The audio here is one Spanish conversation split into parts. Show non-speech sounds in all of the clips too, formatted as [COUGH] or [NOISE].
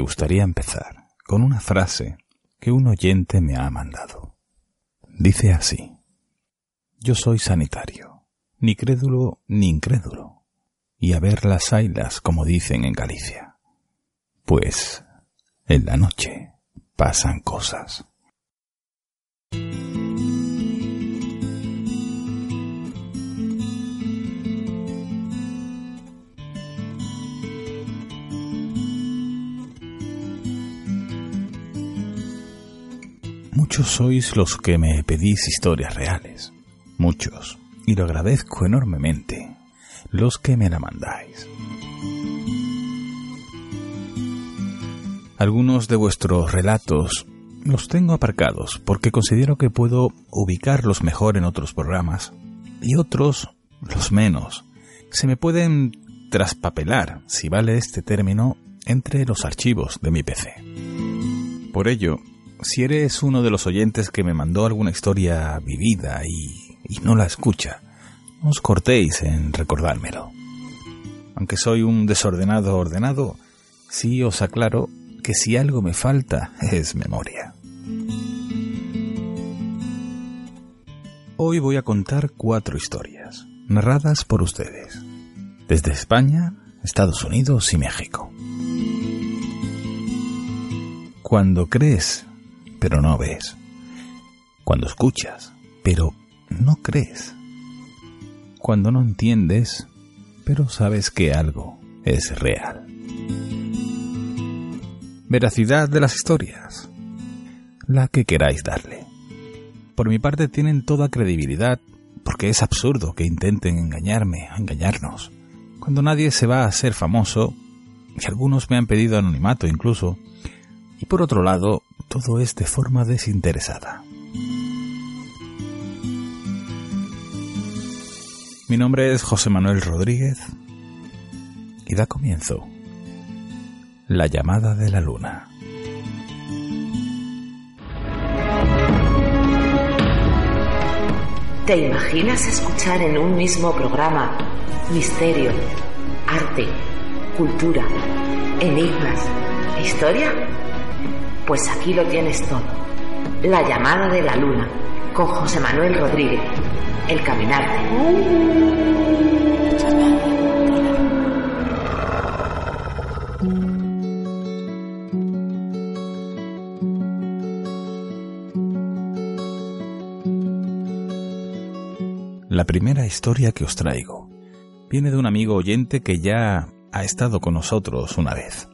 Gustaría empezar con una frase que un oyente me ha mandado. Dice así. Yo soy sanitario, ni crédulo ni incrédulo, y a ver las ailas como dicen en Galicia. Pues en la noche pasan cosas. Muchos sois los que me pedís historias reales. Muchos. Y lo agradezco enormemente. Los que me la mandáis. Algunos de vuestros relatos los tengo aparcados porque considero que puedo ubicarlos mejor en otros programas y otros, los menos, se me pueden traspapelar, si vale este término, entre los archivos de mi PC. Por ello, si eres uno de los oyentes que me mandó alguna historia vivida y, no la escucha, no os cortéis en recordármelo. Aunque soy un desordenado ordenado, sí os aclaro que si algo me falta [LAUGHS] es memoria. Hoy voy a contar cuatro historias, narradas por ustedes, desde España, Estados Unidos y México. Cuando crees pero no ves. Cuando escuchas, pero no crees. Cuando no entiendes, pero sabes que algo es real. Veracidad de las historias. La que queráis darle. Por mi parte tienen toda credibilidad, porque es absurdo que intenten engañarme, engañarnos. Cuando nadie se va a ser famoso, y algunos me han pedido anonimato incluso, y por otro lado, todo es de forma desinteresada. Mi nombre es José Manuel Rodríguez y da comienzo La llamada de la luna. ¿Te imaginas escuchar en un mismo programa misterio, arte, cultura, enigmas, historia? Pues aquí lo tienes todo. La llamada de la luna, con José Manuel Rodríguez. El caminarte. La primera historia que os traigo viene de un amigo oyente que ya ha estado con nosotros una vez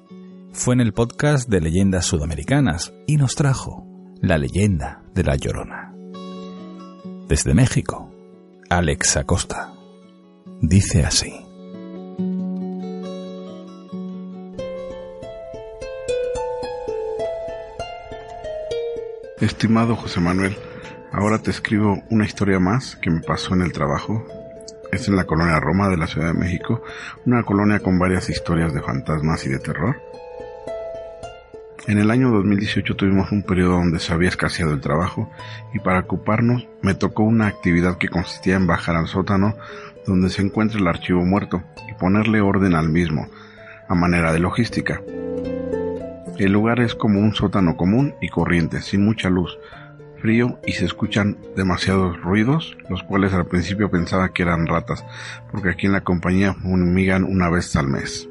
fue en el podcast de leyendas sudamericanas y nos trajo la leyenda de la Llorona. Desde México, Alex Acosta dice así. Estimado José Manuel, ahora te escribo una historia más que me pasó en el trabajo. Es en la colonia Roma de la Ciudad de México, una colonia con varias historias de fantasmas y de terror. En el año 2018 tuvimos un periodo donde se había escaseado el trabajo y para ocuparnos me tocó una actividad que consistía en bajar al sótano donde se encuentra el archivo muerto y ponerle orden al mismo, a manera de logística. El lugar es como un sótano común y corriente, sin mucha luz, frío y se escuchan demasiados ruidos, los cuales al principio pensaba que eran ratas, porque aquí en la compañía fumigan una vez al mes.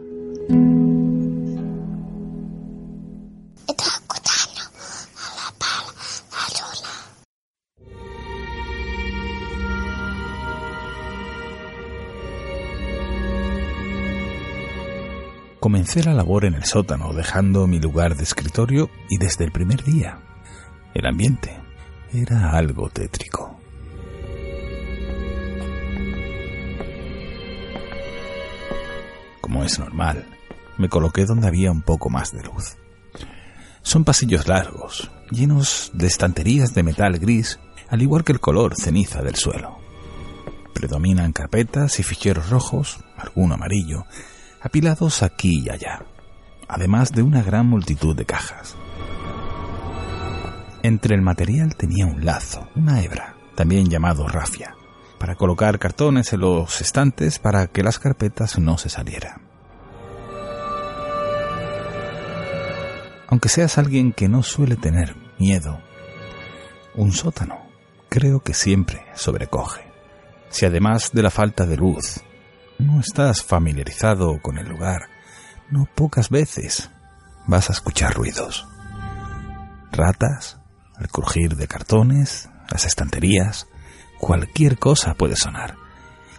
Comencé la labor en el sótano, dejando mi lugar de escritorio y desde el primer día, el ambiente era algo tétrico. Como es normal, me coloqué donde había un poco más de luz. Son pasillos largos, llenos de estanterías de metal gris, al igual que el color ceniza del suelo. Predominan carpetas y ficheros rojos, alguno amarillo, apilados aquí y allá, además de una gran multitud de cajas. Entre el material tenía un lazo, una hebra, también llamado rafia, para colocar cartones en los estantes para que las carpetas no se salieran. Aunque seas alguien que no suele tener miedo, un sótano creo que siempre sobrecoge. Si además de la falta de luz no estás familiarizado con el lugar, no pocas veces vas a escuchar ruidos. Ratas, el crujir de cartones, las estanterías, cualquier cosa puede sonar.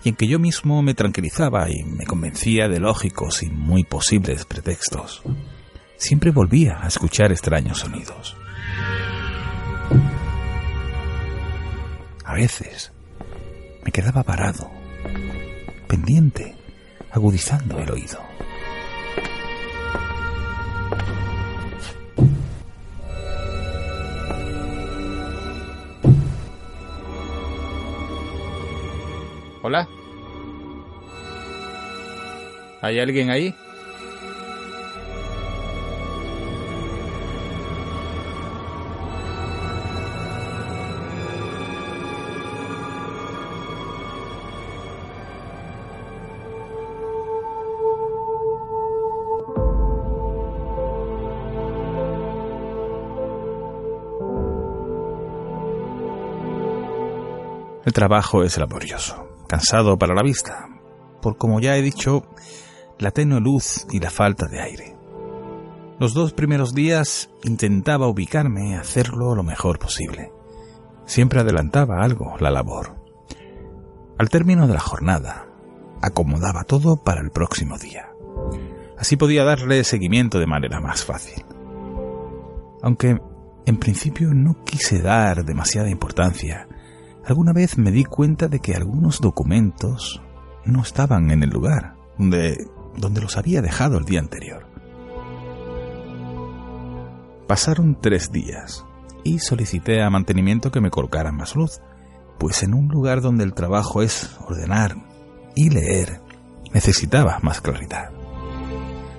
Y en que yo mismo me tranquilizaba y me convencía de lógicos y muy posibles pretextos, siempre volvía a escuchar extraños sonidos. A veces me quedaba parado, pendiente, agudizando el oído. Hola. ¿Hay alguien ahí? El trabajo es laborioso cansado para la vista, por como ya he dicho, la tenue luz y la falta de aire. Los dos primeros días intentaba ubicarme, hacerlo lo mejor posible. Siempre adelantaba algo la labor. Al término de la jornada, acomodaba todo para el próximo día. Así podía darle seguimiento de manera más fácil. Aunque en principio no quise dar demasiada importancia alguna vez me di cuenta de que algunos documentos no estaban en el lugar donde, donde los había dejado el día anterior. Pasaron tres días y solicité a mantenimiento que me colocaran más luz, pues en un lugar donde el trabajo es ordenar y leer, necesitaba más claridad.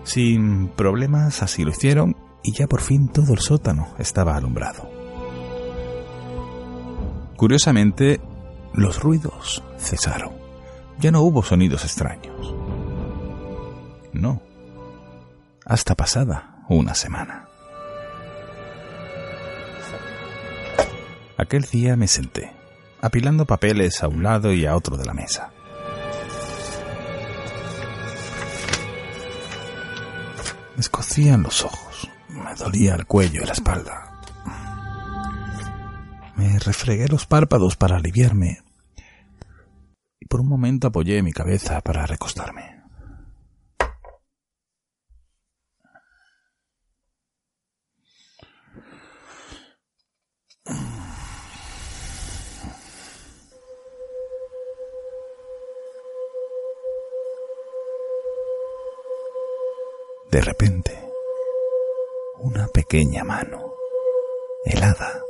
Sin problemas así lo hicieron y ya por fin todo el sótano estaba alumbrado. Curiosamente, los ruidos cesaron. Ya no hubo sonidos extraños. No. Hasta pasada una semana. Aquel día me senté, apilando papeles a un lado y a otro de la mesa. Me escocían los ojos, me dolía el cuello y la espalda. Me refregué los párpados para aliviarme y por un momento apoyé mi cabeza para recostarme. De repente, una pequeña mano, helada,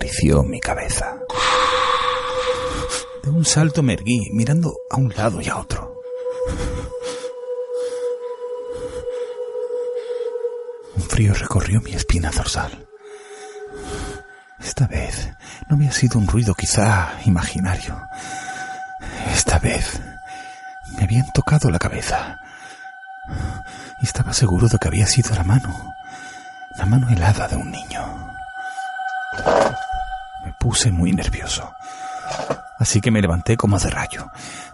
acarició mi cabeza. De un salto me erguí, mirando a un lado y a otro. Un frío recorrió mi espina dorsal. Esta vez no había sido un ruido quizá imaginario. Esta vez me habían tocado la cabeza. Estaba seguro de que había sido la mano, la mano helada de un niño puse muy nervioso. Así que me levanté como de rayo.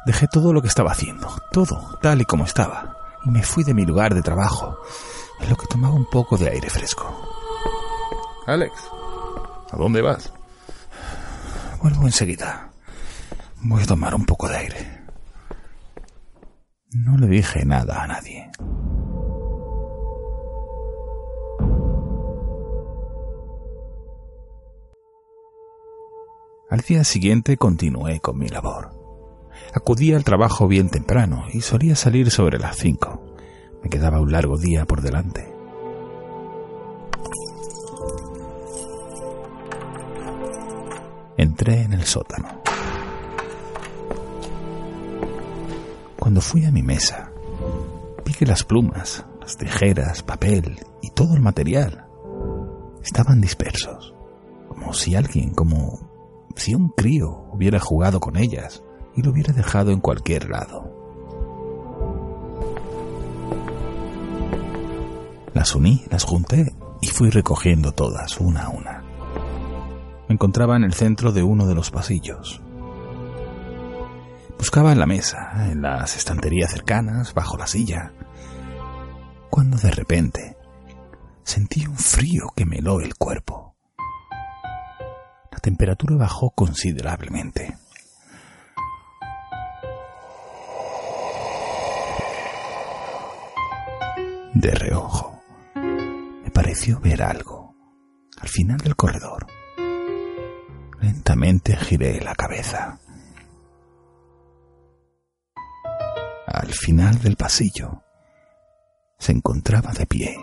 Dejé todo lo que estaba haciendo, todo tal y como estaba, y me fui de mi lugar de trabajo, en lo que tomaba un poco de aire fresco. Alex, ¿a dónde vas? Vuelvo enseguida. Voy a tomar un poco de aire. No le dije nada a nadie. Al día siguiente continué con mi labor. Acudía al trabajo bien temprano y solía salir sobre las cinco. Me quedaba un largo día por delante. Entré en el sótano. Cuando fui a mi mesa, vi que las plumas, las tijeras, papel y todo el material estaban dispersos, como si alguien, como si un crío hubiera jugado con ellas y lo hubiera dejado en cualquier lado. Las uní, las junté y fui recogiendo todas, una a una. Me encontraba en el centro de uno de los pasillos. Buscaba en la mesa, en las estanterías cercanas, bajo la silla, cuando de repente sentí un frío que me heló el cuerpo. La temperatura bajó considerablemente. De reojo, me pareció ver algo al final del corredor. Lentamente giré la cabeza. Al final del pasillo se encontraba de pie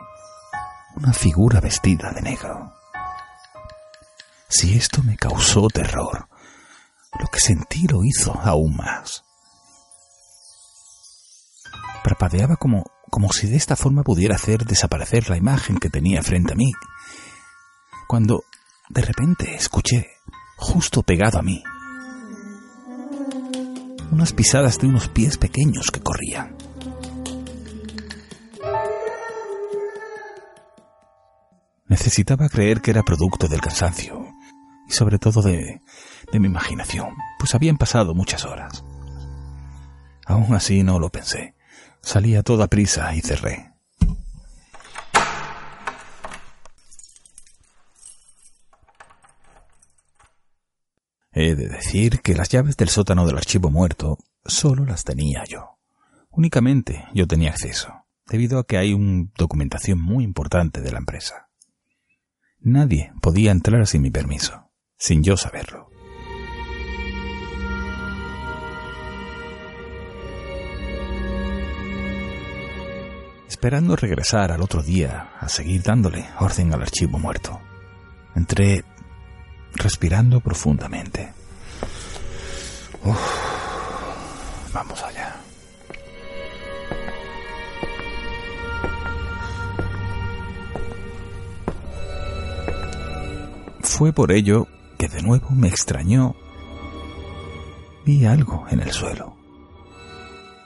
una figura vestida de negro. Si esto me causó terror, lo que sentí lo hizo aún más. Parpadeaba como, como si de esta forma pudiera hacer desaparecer la imagen que tenía frente a mí, cuando de repente escuché, justo pegado a mí, unas pisadas de unos pies pequeños que corrían. Necesitaba creer que era producto del cansancio sobre todo de, de mi imaginación, pues habían pasado muchas horas. Aún así no lo pensé. Salí a toda prisa y cerré. He de decir que las llaves del sótano del archivo muerto solo las tenía yo. Únicamente yo tenía acceso, debido a que hay una documentación muy importante de la empresa. Nadie podía entrar sin mi permiso, sin yo saberlo. Esperando regresar al otro día a seguir dándole orden al archivo muerto, entré respirando profundamente. Vamos allá. Fue por ello de nuevo me extrañó. Vi algo en el suelo.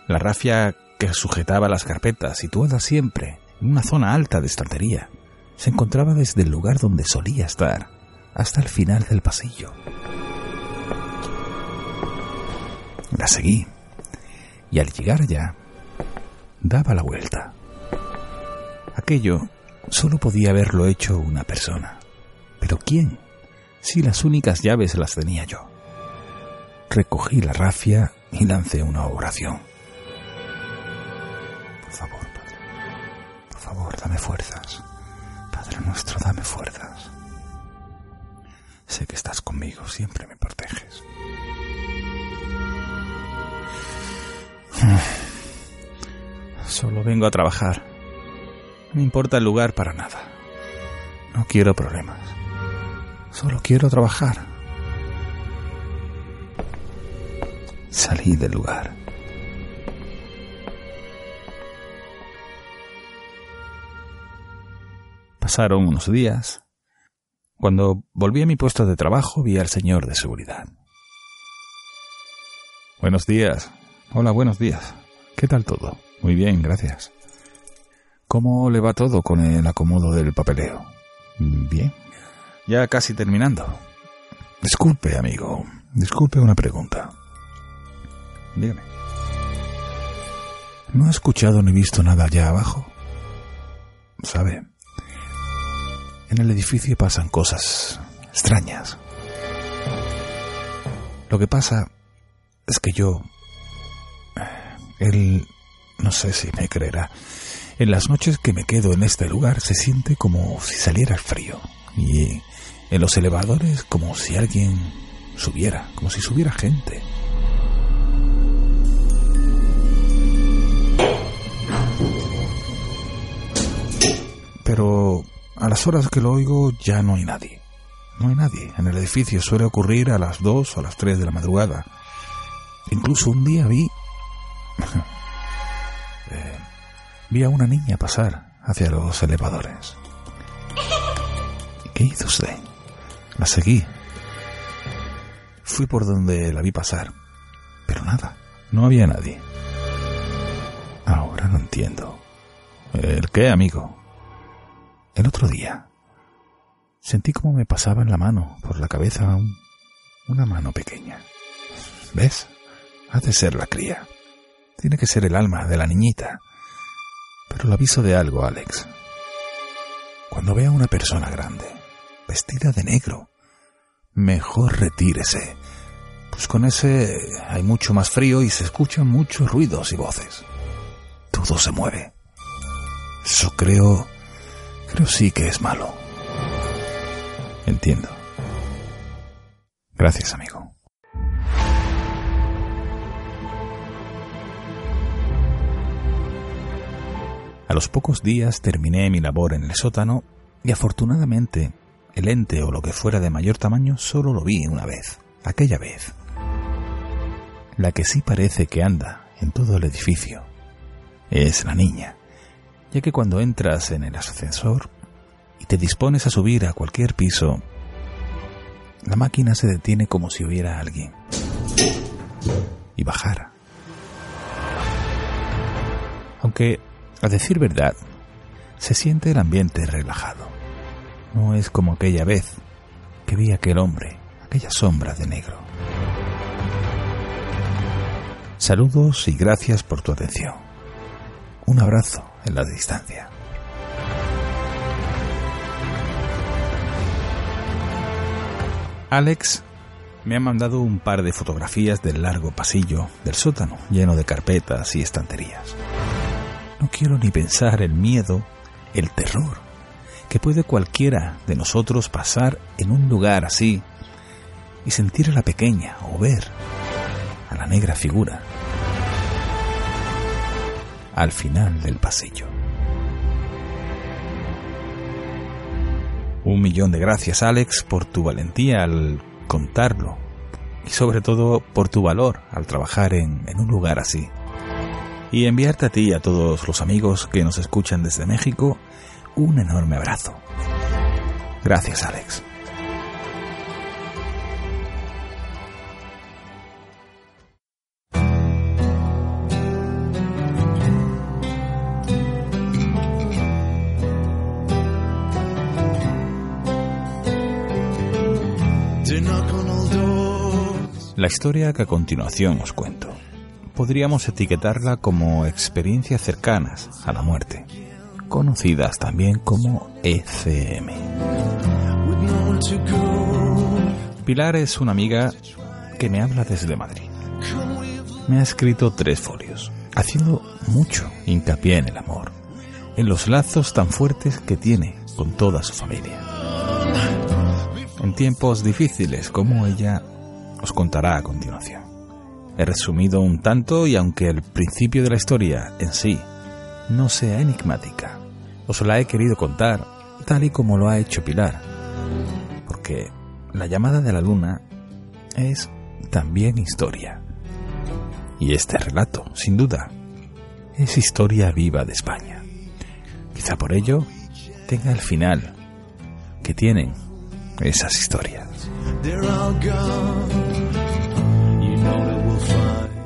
La rafia que sujetaba las carpetas, situada siempre en una zona alta de estantería, se encontraba desde el lugar donde solía estar hasta el final del pasillo. La seguí y al llegar allá daba la vuelta. Aquello solo podía haberlo hecho una persona. ¿Pero quién? Si las únicas llaves las tenía yo. Recogí la rafia y lancé una oración. Por favor, Padre. Por favor, dame fuerzas. Padre nuestro, dame fuerzas. Sé que estás conmigo, siempre me proteges. Solo vengo a trabajar. No me importa el lugar para nada. No quiero problemas. Solo quiero trabajar. Salí del lugar. Pasaron unos días. Cuando volví a mi puesto de trabajo vi al señor de seguridad. Buenos días. Hola, buenos días. ¿Qué tal todo? Muy bien, gracias. ¿Cómo le va todo con el acomodo del papeleo? Bien. Ya casi terminando. Disculpe, amigo. Disculpe una pregunta. Dígame. ¿No ha escuchado ni visto nada allá abajo? ¿Sabe? En el edificio pasan cosas extrañas. Lo que pasa es que yo... Él... no sé si me creerá. En las noches que me quedo en este lugar se siente como si saliera el frío. Y en los elevadores como si alguien subiera, como si subiera gente. Pero a las horas que lo oigo ya no hay nadie. No hay nadie. En el edificio suele ocurrir a las 2 o a las 3 de la madrugada. Incluso un día vi... [LAUGHS] eh, vi a una niña pasar hacia los elevadores. ¿Qué hizo usted? La seguí. Fui por donde la vi pasar. Pero nada, no había nadie. Ahora no entiendo. ¿El qué, amigo? el otro día sentí como me pasaba en la mano, por la cabeza, una mano pequeña. ¿Ves? Ha de ser la cría. Tiene que ser el alma de la niñita. Pero lo aviso de algo, Alex. Cuando vea a una persona grande, vestida de negro, mejor retírese, pues con ese hay mucho más frío y se escuchan muchos ruidos y voces. Todo se mueve. Eso creo, creo sí que es malo. Entiendo. Gracias, amigo. A los pocos días terminé mi labor en el sótano y afortunadamente el ente o lo que fuera de mayor tamaño solo lo vi una vez, aquella vez. La que sí parece que anda en todo el edificio es la niña, ya que cuando entras en el ascensor y te dispones a subir a cualquier piso, la máquina se detiene como si hubiera alguien y bajara. Aunque a decir verdad, se siente el ambiente relajado. No es como aquella vez que vi aquel hombre, aquella sombra de negro. Saludos y gracias por tu atención. Un abrazo en la distancia. Alex me ha mandado un par de fotografías del largo pasillo del sótano, lleno de carpetas y estanterías. No quiero ni pensar el miedo, el terror que puede cualquiera de nosotros pasar en un lugar así y sentir a la pequeña o ver a la negra figura al final del pasillo. Un millón de gracias Alex por tu valentía al contarlo y sobre todo por tu valor al trabajar en, en un lugar así y enviarte a ti y a todos los amigos que nos escuchan desde México un enorme abrazo. Gracias, Alex. La historia que a continuación os cuento podríamos etiquetarla como experiencias cercanas a la muerte, conocidas también como ECM. Pilar es una amiga que me habla desde Madrid. Me ha escrito tres folios, haciendo mucho hincapié en el amor, en los lazos tan fuertes que tiene con toda su familia. En tiempos difíciles como ella os contará a continuación. He resumido un tanto y aunque el principio de la historia en sí no sea enigmática, os la he querido contar tal y como lo ha hecho Pilar, porque la llamada de la luna es también historia. Y este relato, sin duda, es historia viva de España. Quizá por ello tenga el final que tienen esas historias.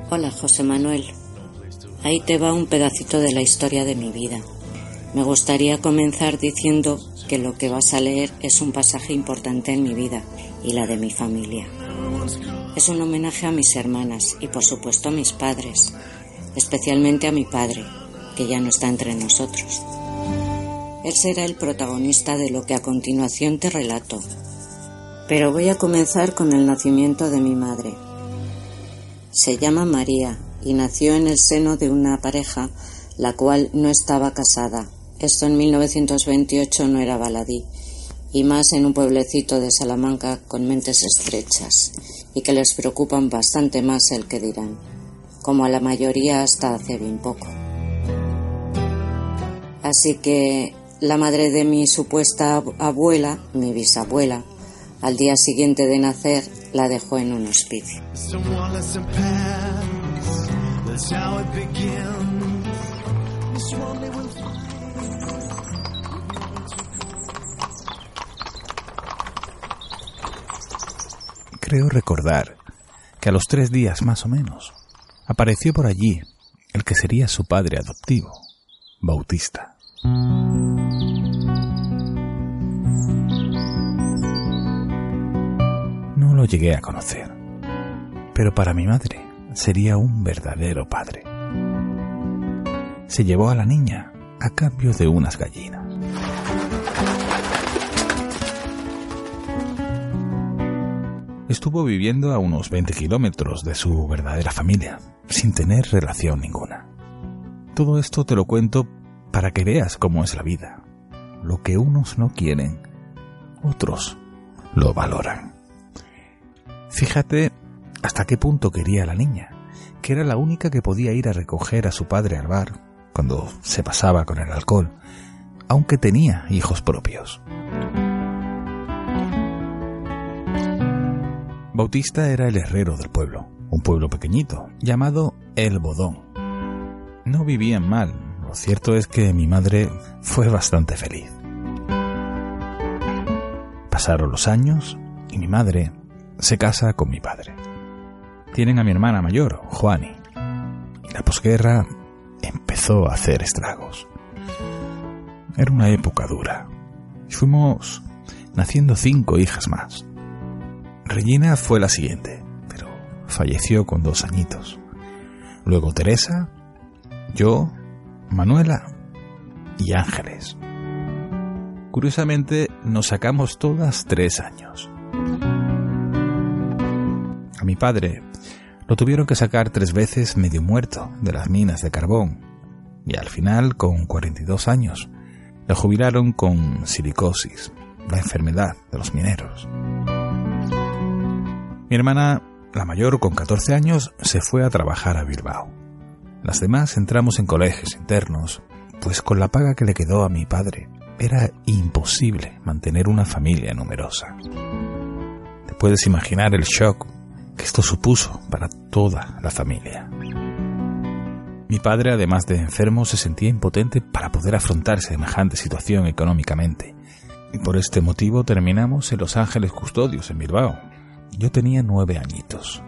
Hola, José Manuel. Ahí te va un pedacito de la historia de mi vida. Me gustaría comenzar diciendo que lo que vas a leer es un pasaje importante en mi vida y la de mi familia. Es un homenaje a mis hermanas y por supuesto a mis padres, especialmente a mi padre, que ya no está entre nosotros. Él será el protagonista de lo que a continuación te relato. Pero voy a comenzar con el nacimiento de mi madre, se llama María y nació en el seno de una pareja la cual no estaba casada. Esto en 1928 no era baladí, y más en un pueblecito de Salamanca con mentes estrechas y que les preocupan bastante más el que dirán, como a la mayoría hasta hace bien poco. Así que la madre de mi supuesta abuela, mi bisabuela, al día siguiente de nacer la dejó en un hospicio. creo recordar que a los tres días más o menos apareció por allí el que sería su padre adoptivo, Bautista. No lo llegué a conocer, pero para mi madre sería un verdadero padre. Se llevó a la niña a cambio de unas gallinas. Estuvo viviendo a unos 20 kilómetros de su verdadera familia, sin tener relación ninguna. Todo esto te lo cuento para que veas cómo es la vida. Lo que unos no quieren, otros lo valoran. Fíjate hasta qué punto quería la niña, que era la única que podía ir a recoger a su padre al bar cuando se pasaba con el alcohol, aunque tenía hijos propios. Bautista era el herrero del pueblo, un pueblo pequeñito, llamado El Bodón. No vivían mal, lo cierto es que mi madre fue bastante feliz. Pasaron los años y mi madre se casa con mi padre. Tienen a mi hermana mayor, Juani. Y la posguerra empezó a hacer estragos. Era una época dura. Fuimos naciendo cinco hijas más. Regina fue la siguiente, pero falleció con dos añitos. Luego Teresa, yo, Manuela y Ángeles. Curiosamente, nos sacamos todas tres años. A mi padre lo tuvieron que sacar tres veces medio muerto de las minas de carbón y al final, con 42 años, le jubilaron con silicosis, la enfermedad de los mineros. Mi hermana, la mayor con 14 años, se fue a trabajar a Bilbao. Las demás entramos en colegios internos, pues con la paga que le quedó a mi padre era imposible mantener una familia numerosa. Te puedes imaginar el shock que esto supuso para toda la familia. Mi padre, además de enfermo, se sentía impotente para poder afrontar semejante situación económicamente. Y por este motivo terminamos en Los Ángeles Custodios, en Bilbao, yo tenía nueve añitos.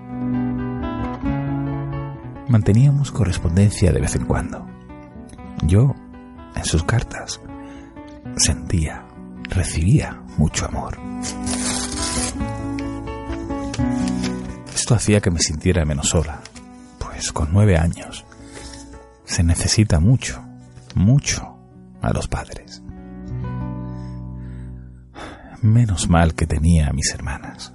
Manteníamos correspondencia de vez en cuando. Yo, en sus cartas, sentía, recibía mucho amor. Esto hacía que me sintiera menos sola, pues con nueve años se necesita mucho, mucho a los padres. Menos mal que tenía a mis hermanas.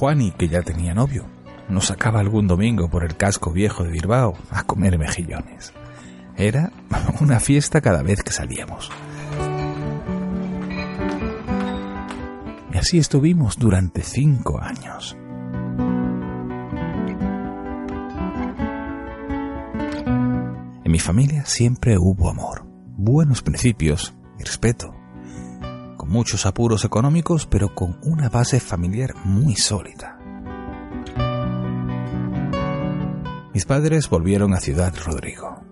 Juani, que ya tenía novio, nos sacaba algún domingo por el casco viejo de Bilbao a comer mejillones. Era [LAUGHS] una fiesta cada vez que salíamos. Y así estuvimos durante cinco años. En mi familia siempre hubo amor, buenos principios y respeto muchos apuros económicos, pero con una base familiar muy sólida. Mis padres volvieron a Ciudad Rodrigo.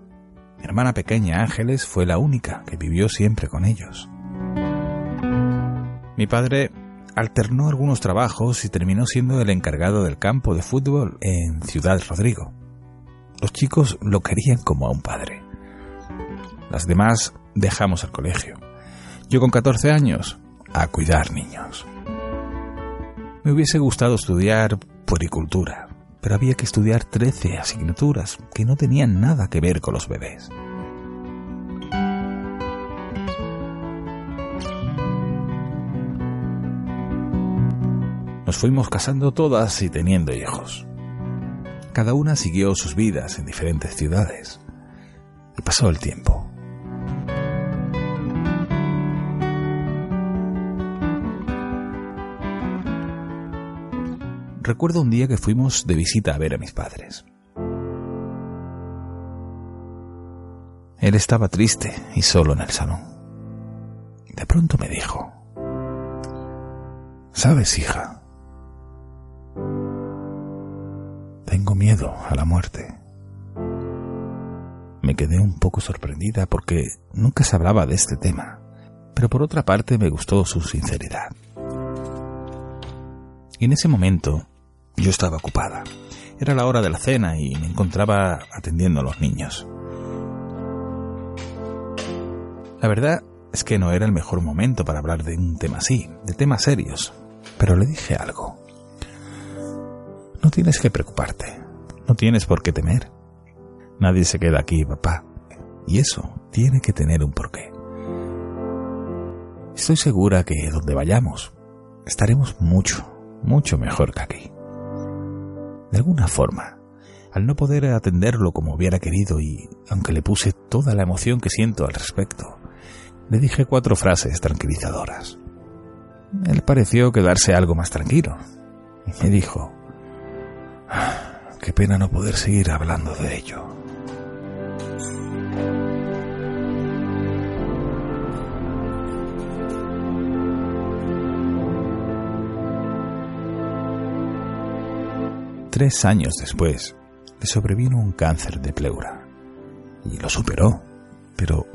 Mi hermana pequeña Ángeles fue la única que vivió siempre con ellos. Mi padre alternó algunos trabajos y terminó siendo el encargado del campo de fútbol en Ciudad Rodrigo. Los chicos lo querían como a un padre. Las demás dejamos el colegio. Yo con 14 años, a cuidar niños. Me hubiese gustado estudiar puericultura, pero había que estudiar 13 asignaturas que no tenían nada que ver con los bebés. Nos fuimos casando todas y teniendo hijos. Cada una siguió sus vidas en diferentes ciudades. Y pasó el tiempo. Recuerdo un día que fuimos de visita a ver a mis padres. Él estaba triste y solo en el salón. De pronto me dijo, ¿sabes, hija? Tengo miedo a la muerte. Me quedé un poco sorprendida porque nunca se hablaba de este tema, pero por otra parte me gustó su sinceridad. Y en ese momento yo estaba ocupada. Era la hora de la cena y me encontraba atendiendo a los niños. La verdad es que no era el mejor momento para hablar de un tema así, de temas serios. Pero le dije algo. No tienes que preocuparte, no tienes por qué temer. Nadie se queda aquí, papá. Y eso tiene que tener un porqué. Estoy segura que donde vayamos estaremos mucho, mucho mejor que aquí. De alguna forma, al no poder atenderlo como hubiera querido y aunque le puse toda la emoción que siento al respecto, le dije cuatro frases tranquilizadoras. Él pareció quedarse algo más tranquilo y me dijo, "Ah, qué pena no poder seguir hablando de ello. Tres años después, le sobrevino un cáncer de pleura. Y lo superó, pero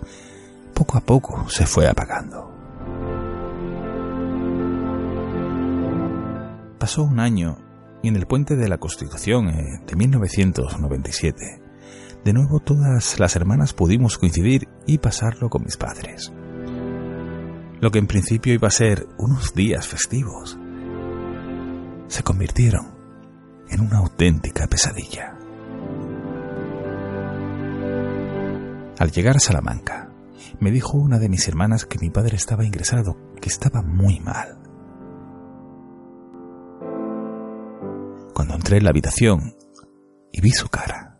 poco a poco se fue apagando. Pasó un año y en el puente de la Constitución eh, de 1997, de nuevo todas las hermanas pudimos coincidir y pasarlo con mis padres. Lo que en principio iba a ser unos días festivos, se convirtieron en una auténtica pesadilla. Al llegar a Salamanca, me dijo una de mis hermanas que mi padre estaba ingresado, que estaba muy mal. Cuando entré en la habitación y vi su cara,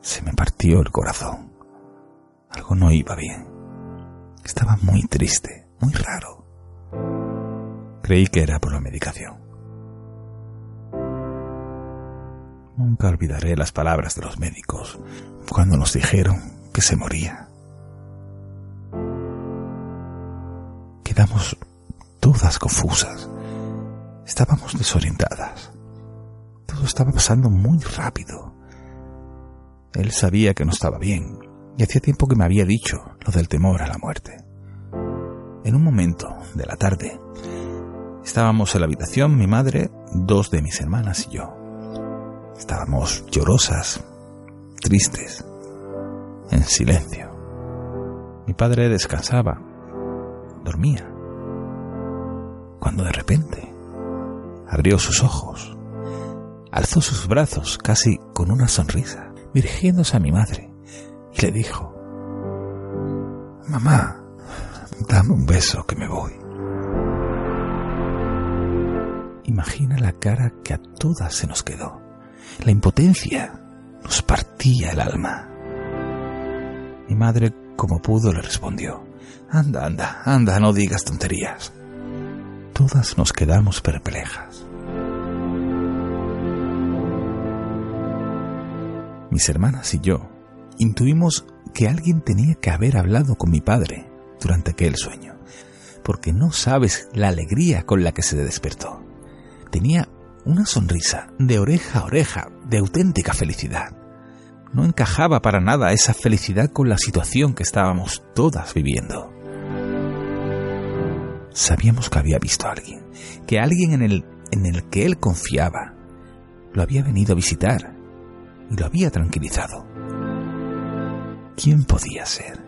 se me partió el corazón. Algo no iba bien. Estaba muy triste, muy raro. Creí que era por la medicación. Nunca olvidaré las palabras de los médicos cuando nos dijeron que se moría. Quedamos todas confusas. Estábamos desorientadas. Todo estaba pasando muy rápido. Él sabía que no estaba bien y hacía tiempo que me había dicho lo del temor a la muerte. En un momento de la tarde, estábamos en la habitación mi madre, dos de mis hermanas y yo. Estábamos llorosas, tristes, en silencio. Mi padre descansaba, dormía, cuando de repente abrió sus ojos, alzó sus brazos casi con una sonrisa, dirigiéndose a mi madre, y le dijo, Mamá, dame un beso que me voy. Imagina la cara que a todas se nos quedó. La impotencia nos partía el alma. Mi madre, como pudo, le respondió, Anda, anda, anda, no digas tonterías. Todas nos quedamos perplejas. Mis hermanas y yo intuimos que alguien tenía que haber hablado con mi padre durante aquel sueño, porque no sabes la alegría con la que se despertó. Tenía una sonrisa de oreja a oreja, de auténtica felicidad. No encajaba para nada esa felicidad con la situación que estábamos todas viviendo. Sabíamos que había visto a alguien, que alguien en el, en el que él confiaba lo había venido a visitar y lo había tranquilizado. ¿Quién podía ser?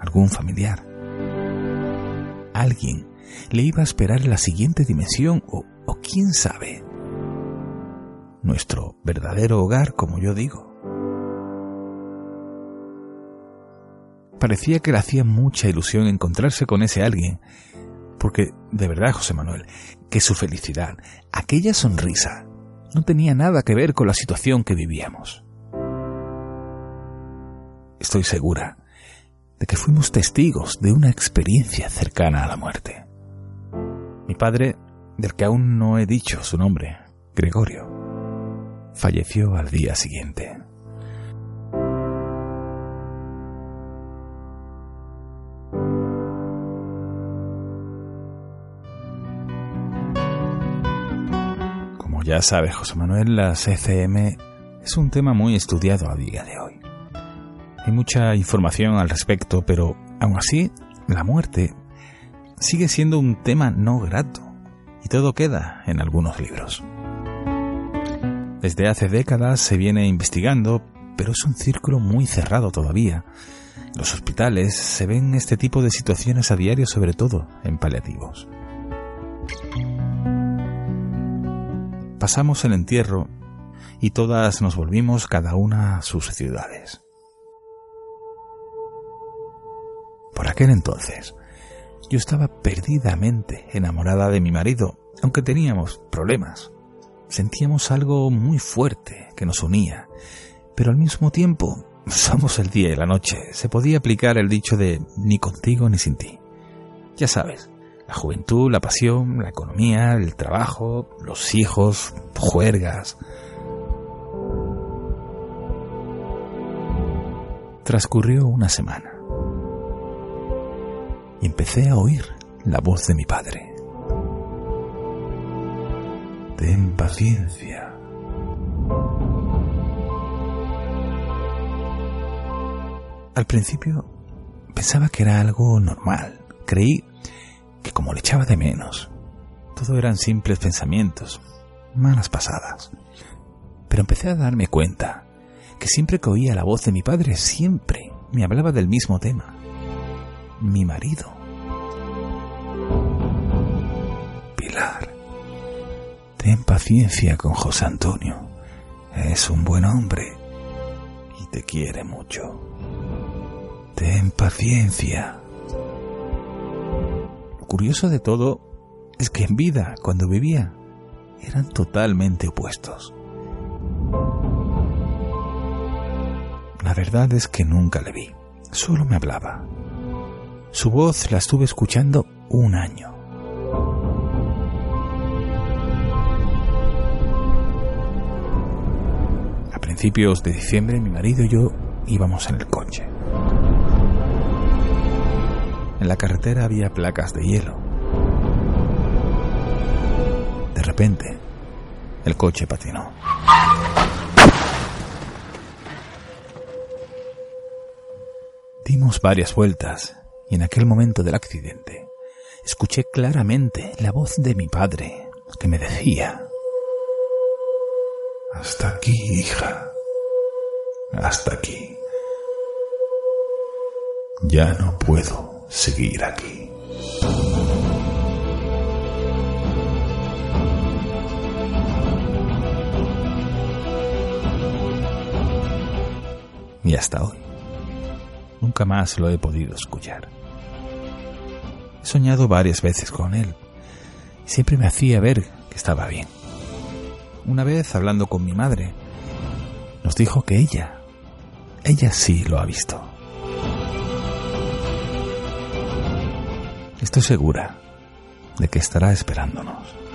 ¿Algún familiar? ¿Alguien le iba a esperar en la siguiente dimensión o, quién sabe? Nuestro verdadero hogar, como yo digo. Parecía que le hacía mucha ilusión encontrarse con ese alguien, porque de verdad, José Manuel, que su felicidad, aquella sonrisa, no tenía nada que ver con la situación que vivíamos. Estoy segura de que fuimos testigos de una experiencia cercana a la muerte. Mi padre, del que aún no he dicho su nombre, Gregorio, falleció al día siguiente. Como ya sabes, José Manuel, la CCM es un tema muy estudiado a día de hoy. Hay mucha información al respecto, pero aún así, la muerte sigue siendo un tema no grato y todo queda en algunos libros. Desde hace décadas se viene investigando, pero es un círculo muy cerrado todavía, los hospitales se ven este tipo de situaciones a diario, sobre todo en paliativos. Pasamos el entierro y todas nos volvimos cada una a sus ciudades. Por aquel entonces, yo estaba perdidamente enamorada de mi marido, aunque teníamos problemas. Sentíamos algo muy fuerte que nos unía, pero al mismo tiempo [LAUGHS] somos el día y la noche. Se podía aplicar el dicho de ni contigo ni sin ti. Ya sabes, la juventud, la pasión, la economía, el trabajo, los hijos, juergas. Transcurrió una semana y empecé a oír la voz de mi padre. Ten paciencia. Al principio pensaba que era algo normal. Creí que como le echaba de menos, todo eran simples pensamientos, malas pasadas. Pero empecé a darme cuenta que siempre que oía la voz de mi padre, siempre me hablaba del mismo tema. Mi marido. Pilar, ten paciencia con José Antonio. Es un buen hombre y te quiere mucho. Ten paciencia. Lo curioso de todo es que en vida, cuando vivía, eran totalmente opuestos. La verdad es que nunca le vi, solo me hablaba. Su voz la estuve escuchando un año. A principios de diciembre mi marido y yo íbamos en el coche. En la carretera había placas de hielo. De repente, el coche patinó. Dimos varias vueltas y en aquel momento del accidente escuché claramente la voz de mi padre que me decía, Hasta aquí, hija, hasta aquí. Ya no puedo seguir aquí. Y hasta hoy, nunca más lo he podido escuchar. He soñado varias veces con él. Siempre me hacía ver que estaba bien. Una vez, hablando con mi madre, nos dijo que ella, ella sí lo ha visto. Estoy segura de que estará esperándonos.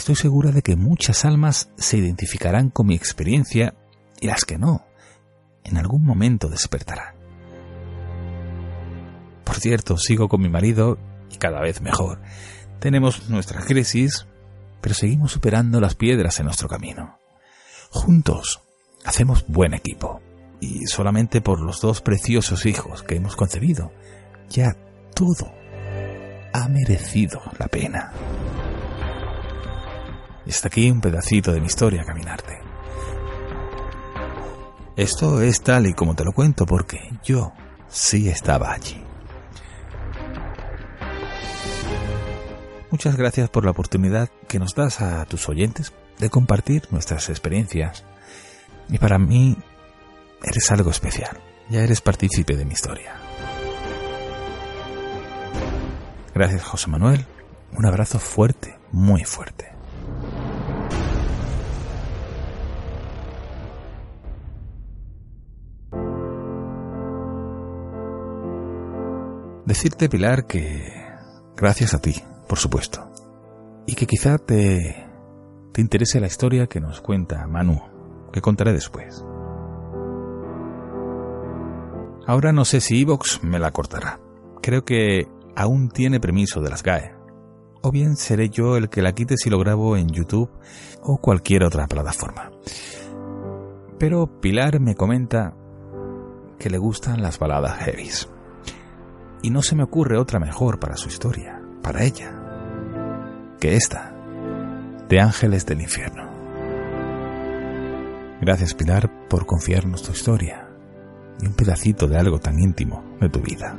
Estoy segura de que muchas almas se identificarán con mi experiencia y las que no, en algún momento despertarán. Por cierto, sigo con mi marido y cada vez mejor. Tenemos nuestras crisis, pero seguimos superando las piedras en nuestro camino. Juntos hacemos buen equipo y solamente por los dos preciosos hijos que hemos concebido, ya todo ha merecido la pena. Y hasta aquí un pedacito de mi historia, Caminarte. Esto es tal y como te lo cuento porque yo sí estaba allí. Muchas gracias por la oportunidad que nos das a tus oyentes de compartir nuestras experiencias. Y para mí eres algo especial. Ya eres partícipe de mi historia. Gracias José Manuel. Un abrazo fuerte, muy fuerte. Decirte, Pilar, que gracias a ti, por supuesto, y que quizá te, te interese la historia que nos cuenta Manu, que contaré después. Ahora no sé si Evox me la cortará. Creo que aún tiene permiso de las GAE. O bien seré yo el que la quite si lo grabo en YouTube o cualquier otra plataforma. Pero Pilar me comenta que le gustan las baladas heavies y no se me ocurre otra mejor para su historia. para ella que esta de Ángeles del Infierno. Gracias Pilar por confiarnos tu historia y un pedacito de algo tan íntimo de tu vida.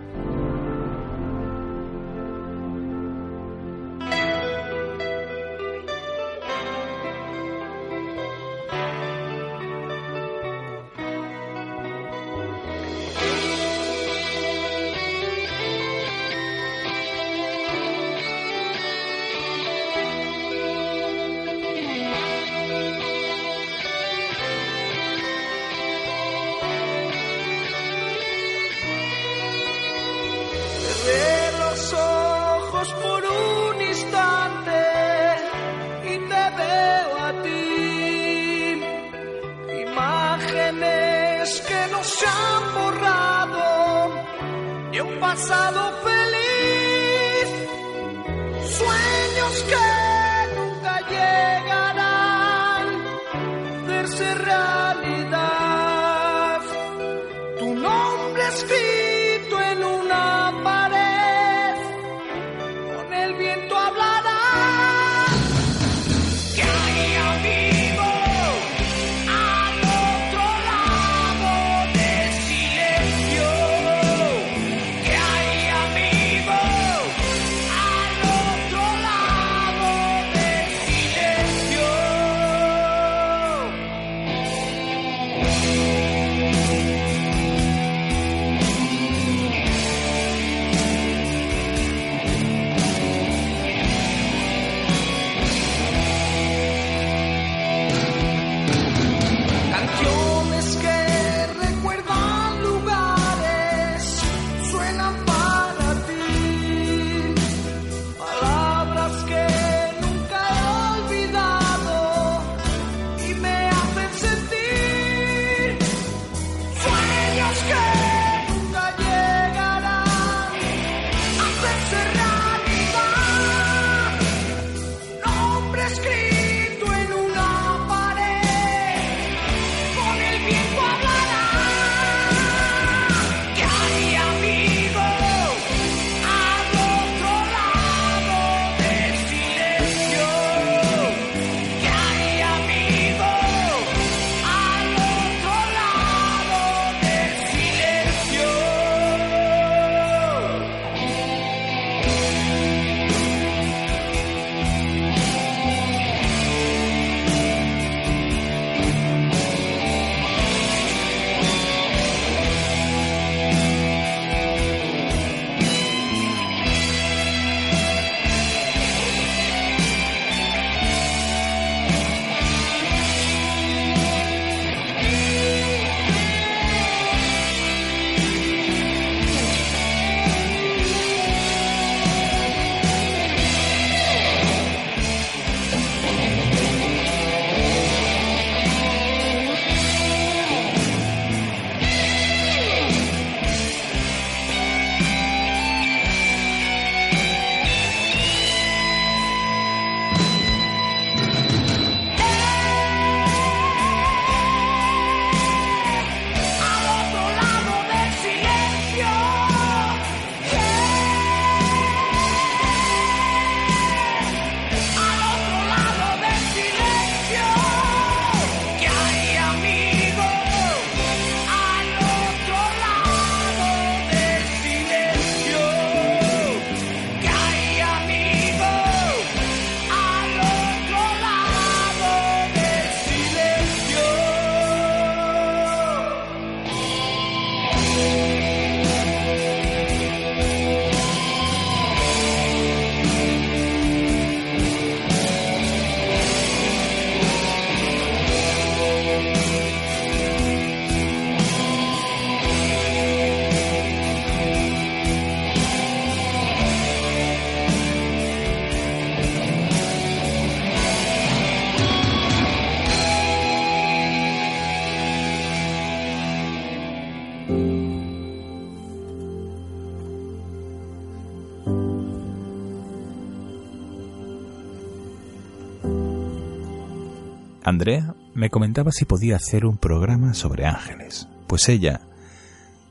Andrea me comentaba si podía hacer un programa sobre ángeles, pues ella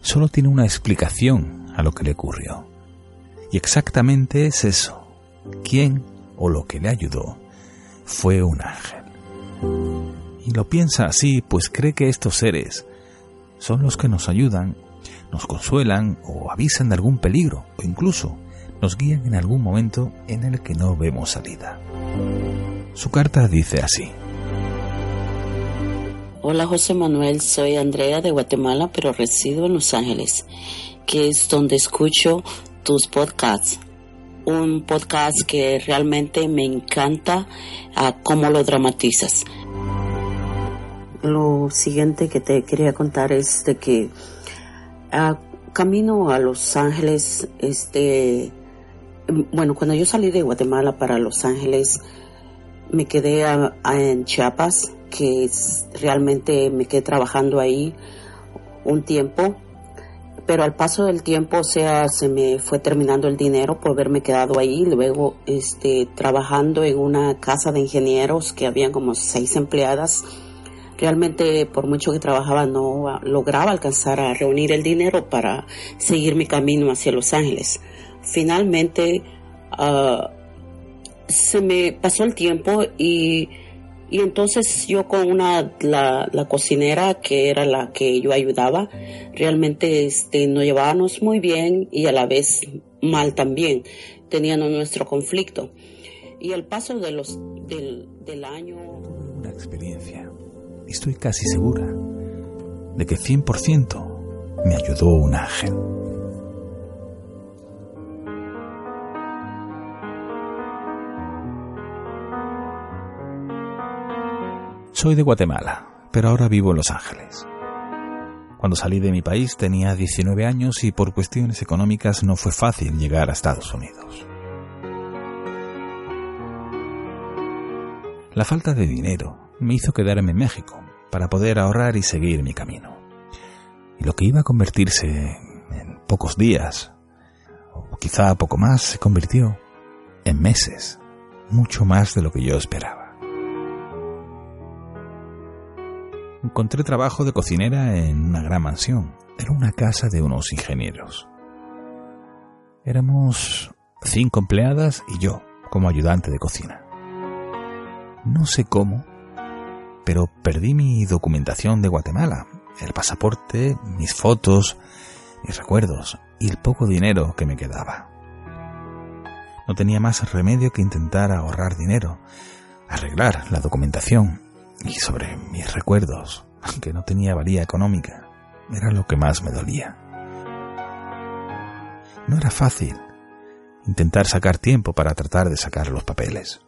solo tiene una explicación a lo que le ocurrió. Y exactamente es eso, quién o lo que le ayudó fue un ángel. Y lo piensa así, pues cree que estos seres son los que nos ayudan, nos consuelan o avisan de algún peligro o incluso nos guían en algún momento en el que no vemos salida. Su carta dice así. Hola José Manuel, soy Andrea de Guatemala, pero resido en Los Ángeles, que es donde escucho tus podcasts. Un podcast que realmente me encanta a cómo lo dramatizas. Lo siguiente que te quería contar es de que a camino a Los Ángeles, este, bueno, cuando yo salí de Guatemala para Los Ángeles, me quedé en Chiapas, que realmente me quedé trabajando ahí un tiempo, pero al paso del tiempo, o sea, se me fue terminando el dinero por haberme quedado ahí, luego este, trabajando en una casa de ingenieros que habían como seis empleadas. Realmente por mucho que trabajaba no lograba alcanzar a reunir el dinero para seguir mi camino hacia Los Ángeles. Finalmente, uh, se me pasó el tiempo y, y entonces yo con una, la, la, cocinera que era la que yo ayudaba, realmente este, nos llevábamos muy bien y a la vez mal también, teníamos nuestro conflicto. Y el paso de los, del, del año... Una experiencia. Estoy casi segura de que 100% me ayudó un ángel. Soy de Guatemala, pero ahora vivo en Los Ángeles. Cuando salí de mi país tenía 19 años y por cuestiones económicas no fue fácil llegar a Estados Unidos. La falta de dinero me hizo quedarme en México para poder ahorrar y seguir mi camino. Y lo que iba a convertirse en pocos días, o quizá poco más, se convirtió en meses, mucho más de lo que yo esperaba. Encontré trabajo de cocinera en una gran mansión. Era una casa de unos ingenieros. Éramos cinco empleadas y yo como ayudante de cocina. No sé cómo, pero perdí mi documentación de Guatemala, el pasaporte, mis fotos, mis recuerdos y el poco dinero que me quedaba. No tenía más remedio que intentar ahorrar dinero, arreglar la documentación y sobre mis recuerdos, aunque no tenía valía económica, era lo que más me dolía. No era fácil intentar sacar tiempo para tratar de sacar los papeles.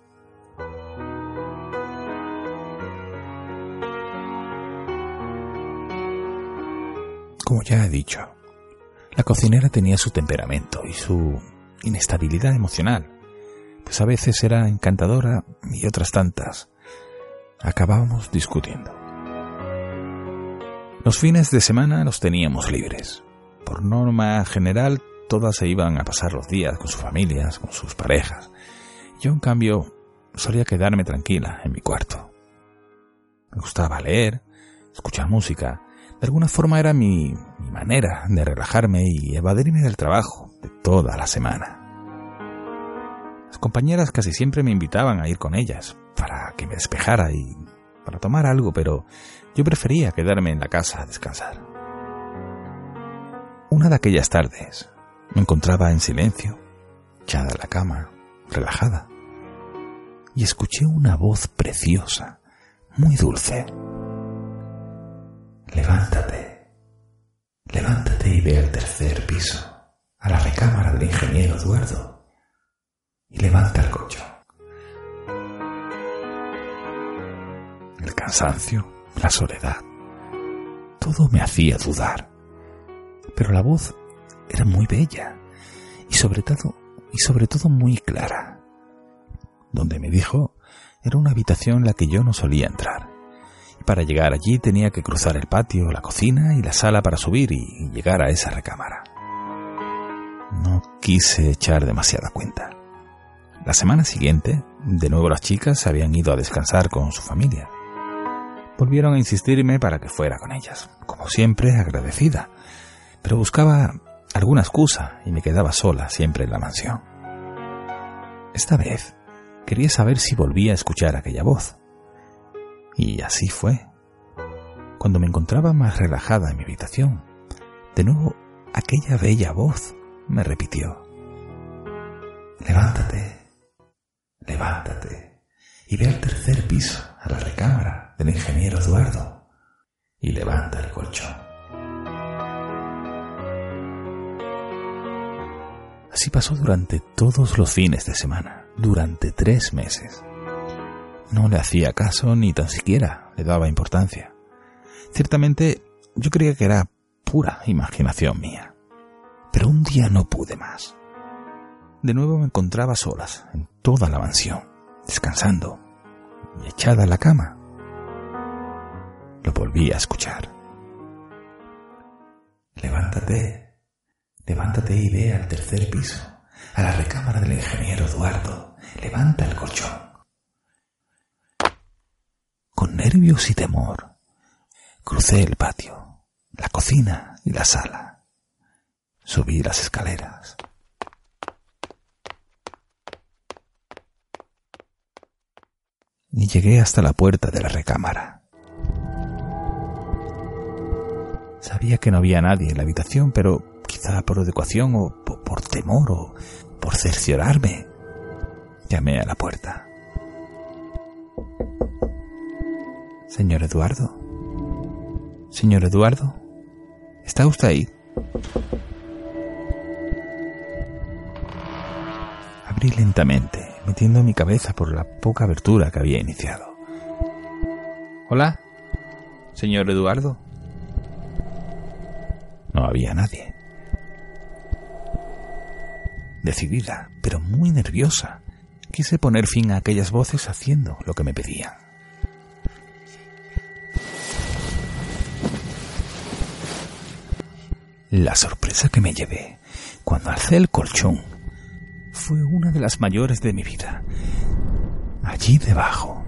Como ya he dicho, la cocinera tenía su temperamento y su inestabilidad emocional, pues a veces era encantadora y otras tantas acabábamos discutiendo. Los fines de semana los teníamos libres. Por norma general, todas se iban a pasar los días con sus familias, con sus parejas. Yo, en cambio, solía quedarme tranquila en mi cuarto. Me gustaba leer, escuchar música. De alguna forma era mi, manera de relajarme y evadirme del trabajo de toda la semana. Las compañeras casi siempre me invitaban a ir con ellas, para que me despejara y para tomar algo, pero yo prefería quedarme en la casa a descansar. Una de aquellas tardes me encontraba en silencio, echada en la cama, relajada, y escuché una voz preciosa, muy dulce. Levántate, levántate y ve al tercer piso, a la recámara del ingeniero Eduardo, y levanta el colchón. El cansancio, la soledad. Todo me hacía dudar. Pero la voz era muy bella y sobre todo, y sobre todo muy clara. Donde me dijo era una habitación en la que yo no solía entrar. Y para llegar allí tenía que cruzar el patio, la cocina y la sala para subir y llegar a esa recámara. No quise echar demasiada cuenta. La semana siguiente, de nuevo las chicas se habían ido a descansar con su familia. Volvieron a insistirme para que fuera con ellas, como siempre agradecida, pero buscaba alguna excusa y me quedaba sola siempre en la mansión. Esta vez quería saber si volvía a escuchar aquella voz. Y así fue. Cuando me encontraba más relajada en mi habitación, de nuevo aquella bella voz me repitió. Levántate, levántate y ve al tercer piso, a la recámara del ingeniero Eduardo, y levanta el colchón. Así pasó durante todos los fines de semana, durante tres meses. No le hacía caso ni tan siquiera le daba importancia. Ciertamente yo creía que era pura imaginación mía. Pero un día no pude más. De nuevo me encontraba solas en toda la mansión, descansando echada en la cama. Lo volví a escuchar. Levántate, levántate y ve al tercer piso, a la recámara del ingeniero Eduardo. Levanta el colchón. Con nervios y temor, crucé el patio, la cocina y la sala. Subí las escaleras. Llegué hasta la puerta de la recámara. Sabía que no había nadie en la habitación, pero quizá por adecuación o por temor o por cerciorarme, llamé a la puerta. Señor Eduardo. Señor Eduardo. ¿Está usted ahí? Abrí lentamente, metiendo mi cabeza por la poca abertura que había iniciado. Hola, señor Eduardo. No había nadie. Decidida, pero muy nerviosa, quise poner fin a aquellas voces haciendo lo que me pedían. La sorpresa que me llevé cuando alcé el colchón fue una de las mayores de mi vida. Allí debajo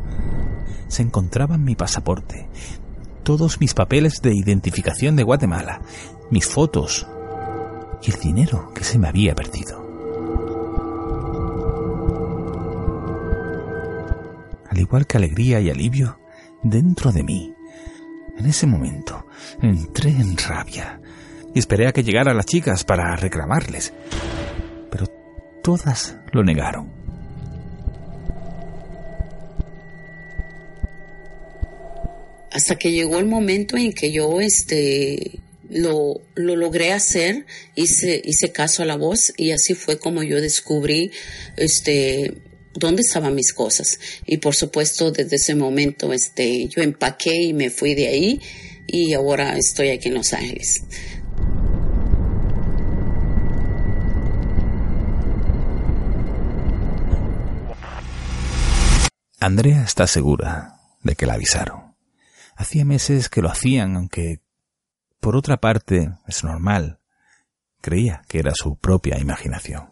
se encontraban mi pasaporte, todos mis papeles de identificación de Guatemala, mis fotos y el dinero que se me había perdido. Al igual que alegría y alivio, dentro de mí, en ese momento, entré en rabia y esperé a que llegaran las chicas para reclamarles. Todas lo negaron. Hasta que llegó el momento en que yo este lo, lo logré hacer, hice, hice caso a la voz y así fue como yo descubrí este dónde estaban mis cosas. Y por supuesto, desde ese momento este yo empaqué y me fui de ahí y ahora estoy aquí en Los Ángeles. Andrea está segura de que la avisaron. Hacía meses que lo hacían, aunque por otra parte es normal. Creía que era su propia imaginación.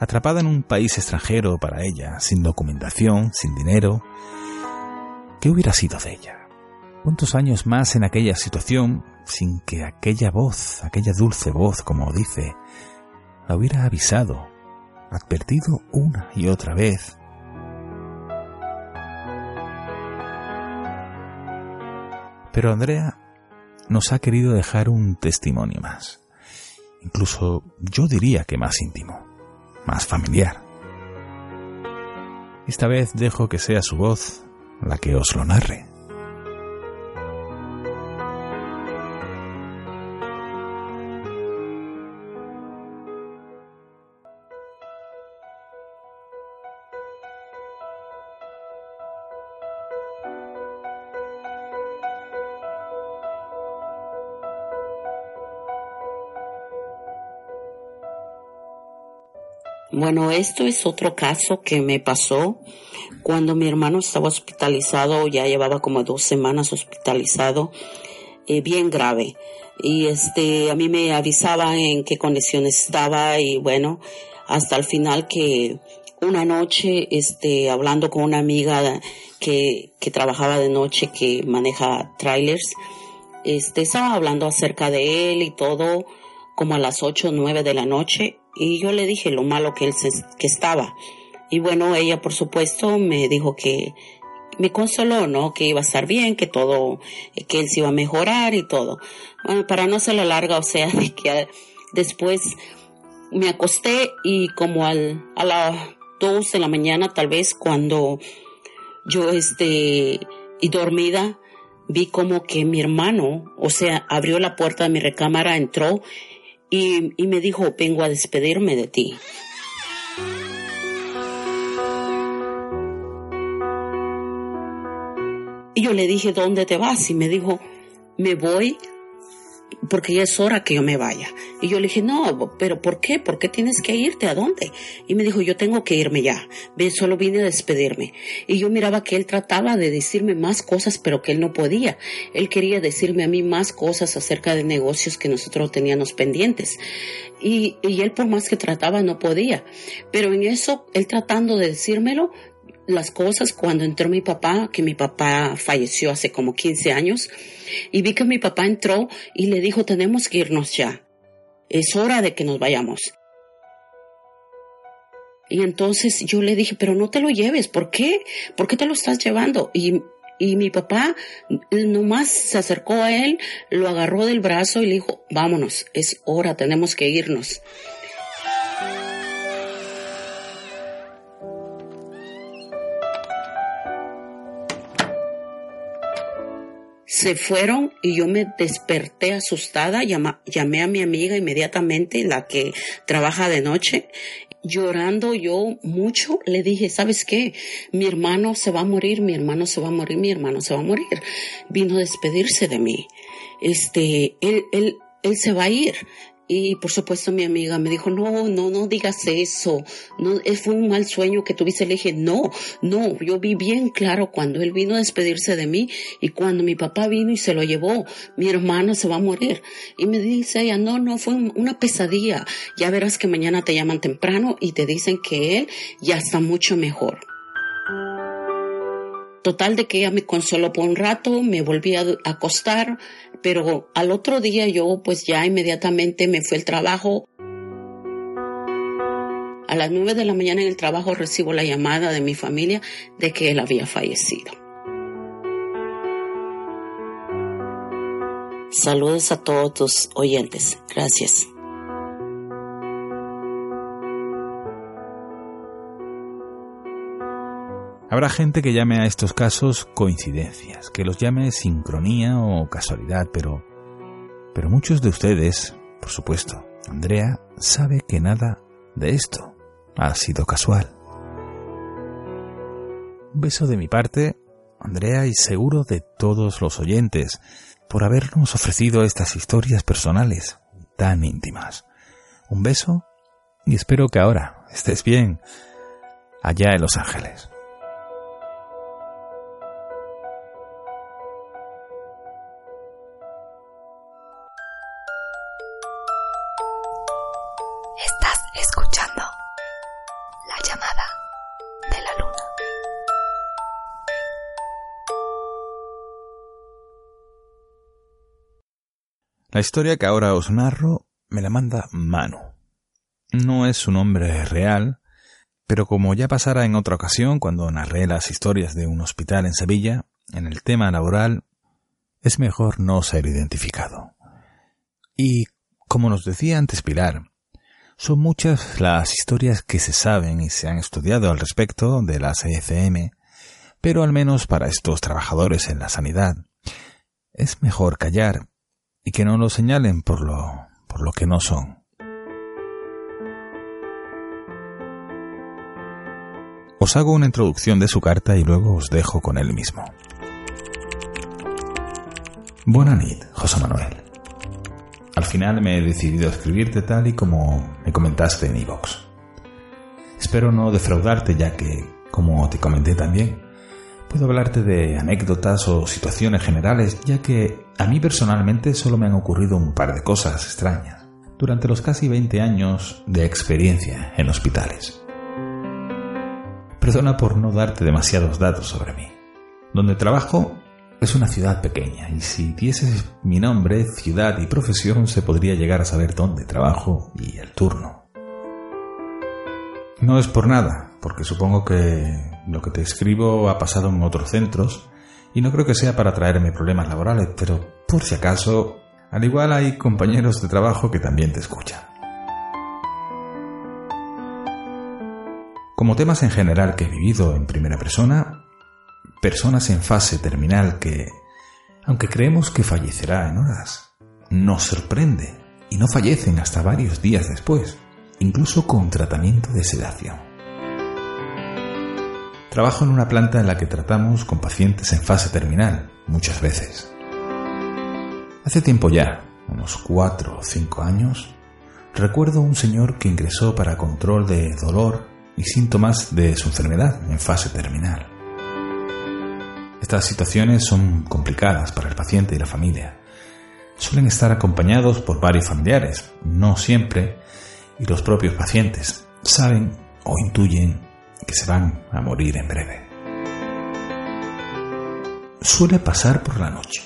Atrapada en un país extranjero para ella, sin documentación, sin dinero, ¿qué hubiera sido de ella? ¿Cuántos años más en aquella situación sin que aquella voz, aquella dulce voz, como dice, la hubiera avisado, advertido una y otra vez. Pero Andrea nos ha querido dejar un testimonio más. Incluso yo diría que más íntimo, más familiar. Esta vez dejo que sea su voz la que os lo narre. Bueno, esto es otro caso que me pasó cuando mi hermano estaba hospitalizado, ya llevaba como dos semanas hospitalizado, eh, bien grave. Y este, a mí me avisaba en qué condiciones estaba y bueno, hasta el final que una noche, este, hablando con una amiga que, que trabajaba de noche, que maneja trailers, este, estaba hablando acerca de él y todo, como a las 8 o 9 de la noche y yo le dije lo malo que él que estaba. Y bueno, ella por supuesto me dijo que me consoló, ¿no? Que iba a estar bien, que todo, que él se iba a mejorar y todo. Bueno, para no la larga, [LAUGHS] o sea, de que después me acosté y como al, a las 2 de la mañana tal vez cuando yo este, y dormida, vi como que mi hermano, o sea, abrió la puerta de mi recámara, entró y, me dijo, vengo a despedirme de ti. Y yo le dije, ¿dónde te vas? Y me dijo, me voy porque ya es hora que yo me vaya. Y yo le dije, no, pero ¿por qué? ¿Por qué tienes que irte? ¿A dónde? Y me dijo, yo tengo que irme ya. Solo vine a despedirme. Y yo miraba que él trataba de decirme más cosas, pero que él no podía. Él quería decirme a mí más cosas acerca de negocios que nosotros teníamos pendientes. Y, y él por más que trataba no podía. Pero en eso, él tratando de decírmelo, las cosas cuando entró mi papá, que mi papá falleció hace como 15 años, y vi que mi papá entró y le dijo, tenemos que irnos ya. Es hora de que nos vayamos. Y entonces yo le dije, pero no te lo lleves, ¿por qué? ¿Por qué te lo estás llevando? Y, y mi papá nomás se acercó a él, lo agarró del brazo y le dijo, vámonos, es hora, tenemos que irnos. Se fueron y yo me desperté asustada, llamé a mi amiga inmediatamente, la que trabaja de noche, llorando yo mucho, le dije, ¿sabes qué? Mi hermano se va a morir, mi hermano se va a morir, mi hermano se va a morir. Vino a despedirse de mí. Este, él, él, él se va a ir. Y por supuesto mi amiga me dijo, no, no, no digas eso, no, eh, fue un mal sueño que tuviste. Le dije, no, no, yo vi bien claro cuando él vino a despedirse de mí y cuando mi papá vino y se lo llevó, mi hermano se va a morir. Y me dice ella, no, no, fue una pesadilla. Ya verás que mañana te llaman temprano y te dicen que él ya está mucho mejor. Total de que ella me consoló por un rato, me volví a acostar, pero al otro día yo pues ya inmediatamente me fue el trabajo. A las nueve de la mañana en el trabajo recibo la llamada de mi familia de que él había fallecido. Saludos a todos tus oyentes. Gracias. Habrá gente que llame a estos casos coincidencias, que los llame sincronía o casualidad, pero pero muchos de ustedes, por supuesto, Andrea sabe que nada de esto ha sido casual. Un beso de mi parte, Andrea, y seguro de todos los oyentes, por habernos ofrecido estas historias personales tan íntimas. Un beso y espero que ahora estés bien allá en Los Ángeles. La historia que ahora os narro me la manda Manu. No es su nombre real, pero como ya pasara en otra ocasión cuando narré las historias de un hospital en Sevilla, en el tema laboral, es mejor no ser identificado. Y, como nos decía antes Pilar, son muchas las historias que se saben y se han estudiado al respecto de las ECM, pero al menos para estos trabajadores en la sanidad, es mejor callar y que no lo señalen por lo, por lo que no son. Os hago una introducción de su carta y luego os dejo con él mismo. Buenanit, José Manuel. Al final me he decidido a escribirte tal y como me comentaste en iVox. Espero no defraudarte ya que, como te comenté también, Puedo hablarte de anécdotas o situaciones generales, ya que a mí personalmente solo me han ocurrido un par de cosas extrañas durante los casi 20 años de experiencia en hospitales. Perdona por no darte demasiados datos sobre mí. Donde trabajo es una ciudad pequeña y si diese mi nombre, ciudad y profesión se podría llegar a saber dónde trabajo y el turno. No es por nada, porque supongo que lo que te escribo ha pasado en otros centros y no creo que sea para traerme problemas laborales, pero por si acaso, al igual hay compañeros de trabajo que también te escuchan. Como temas en general que he vivido en primera persona, personas en fase terminal que, aunque creemos que fallecerá en horas, nos sorprende y no fallecen hasta varios días después, incluso con tratamiento de sedación. Trabajo en una planta en la que tratamos con pacientes en fase terminal, muchas veces. Hace tiempo ya, unos cuatro o cinco años, recuerdo un señor que ingresó para control de dolor y síntomas de su enfermedad en fase terminal. Estas situaciones son complicadas para el paciente y la familia. Suelen estar acompañados por varios familiares, no siempre, y los propios pacientes saben o intuyen que se van a morir en breve. Suele pasar por la noche,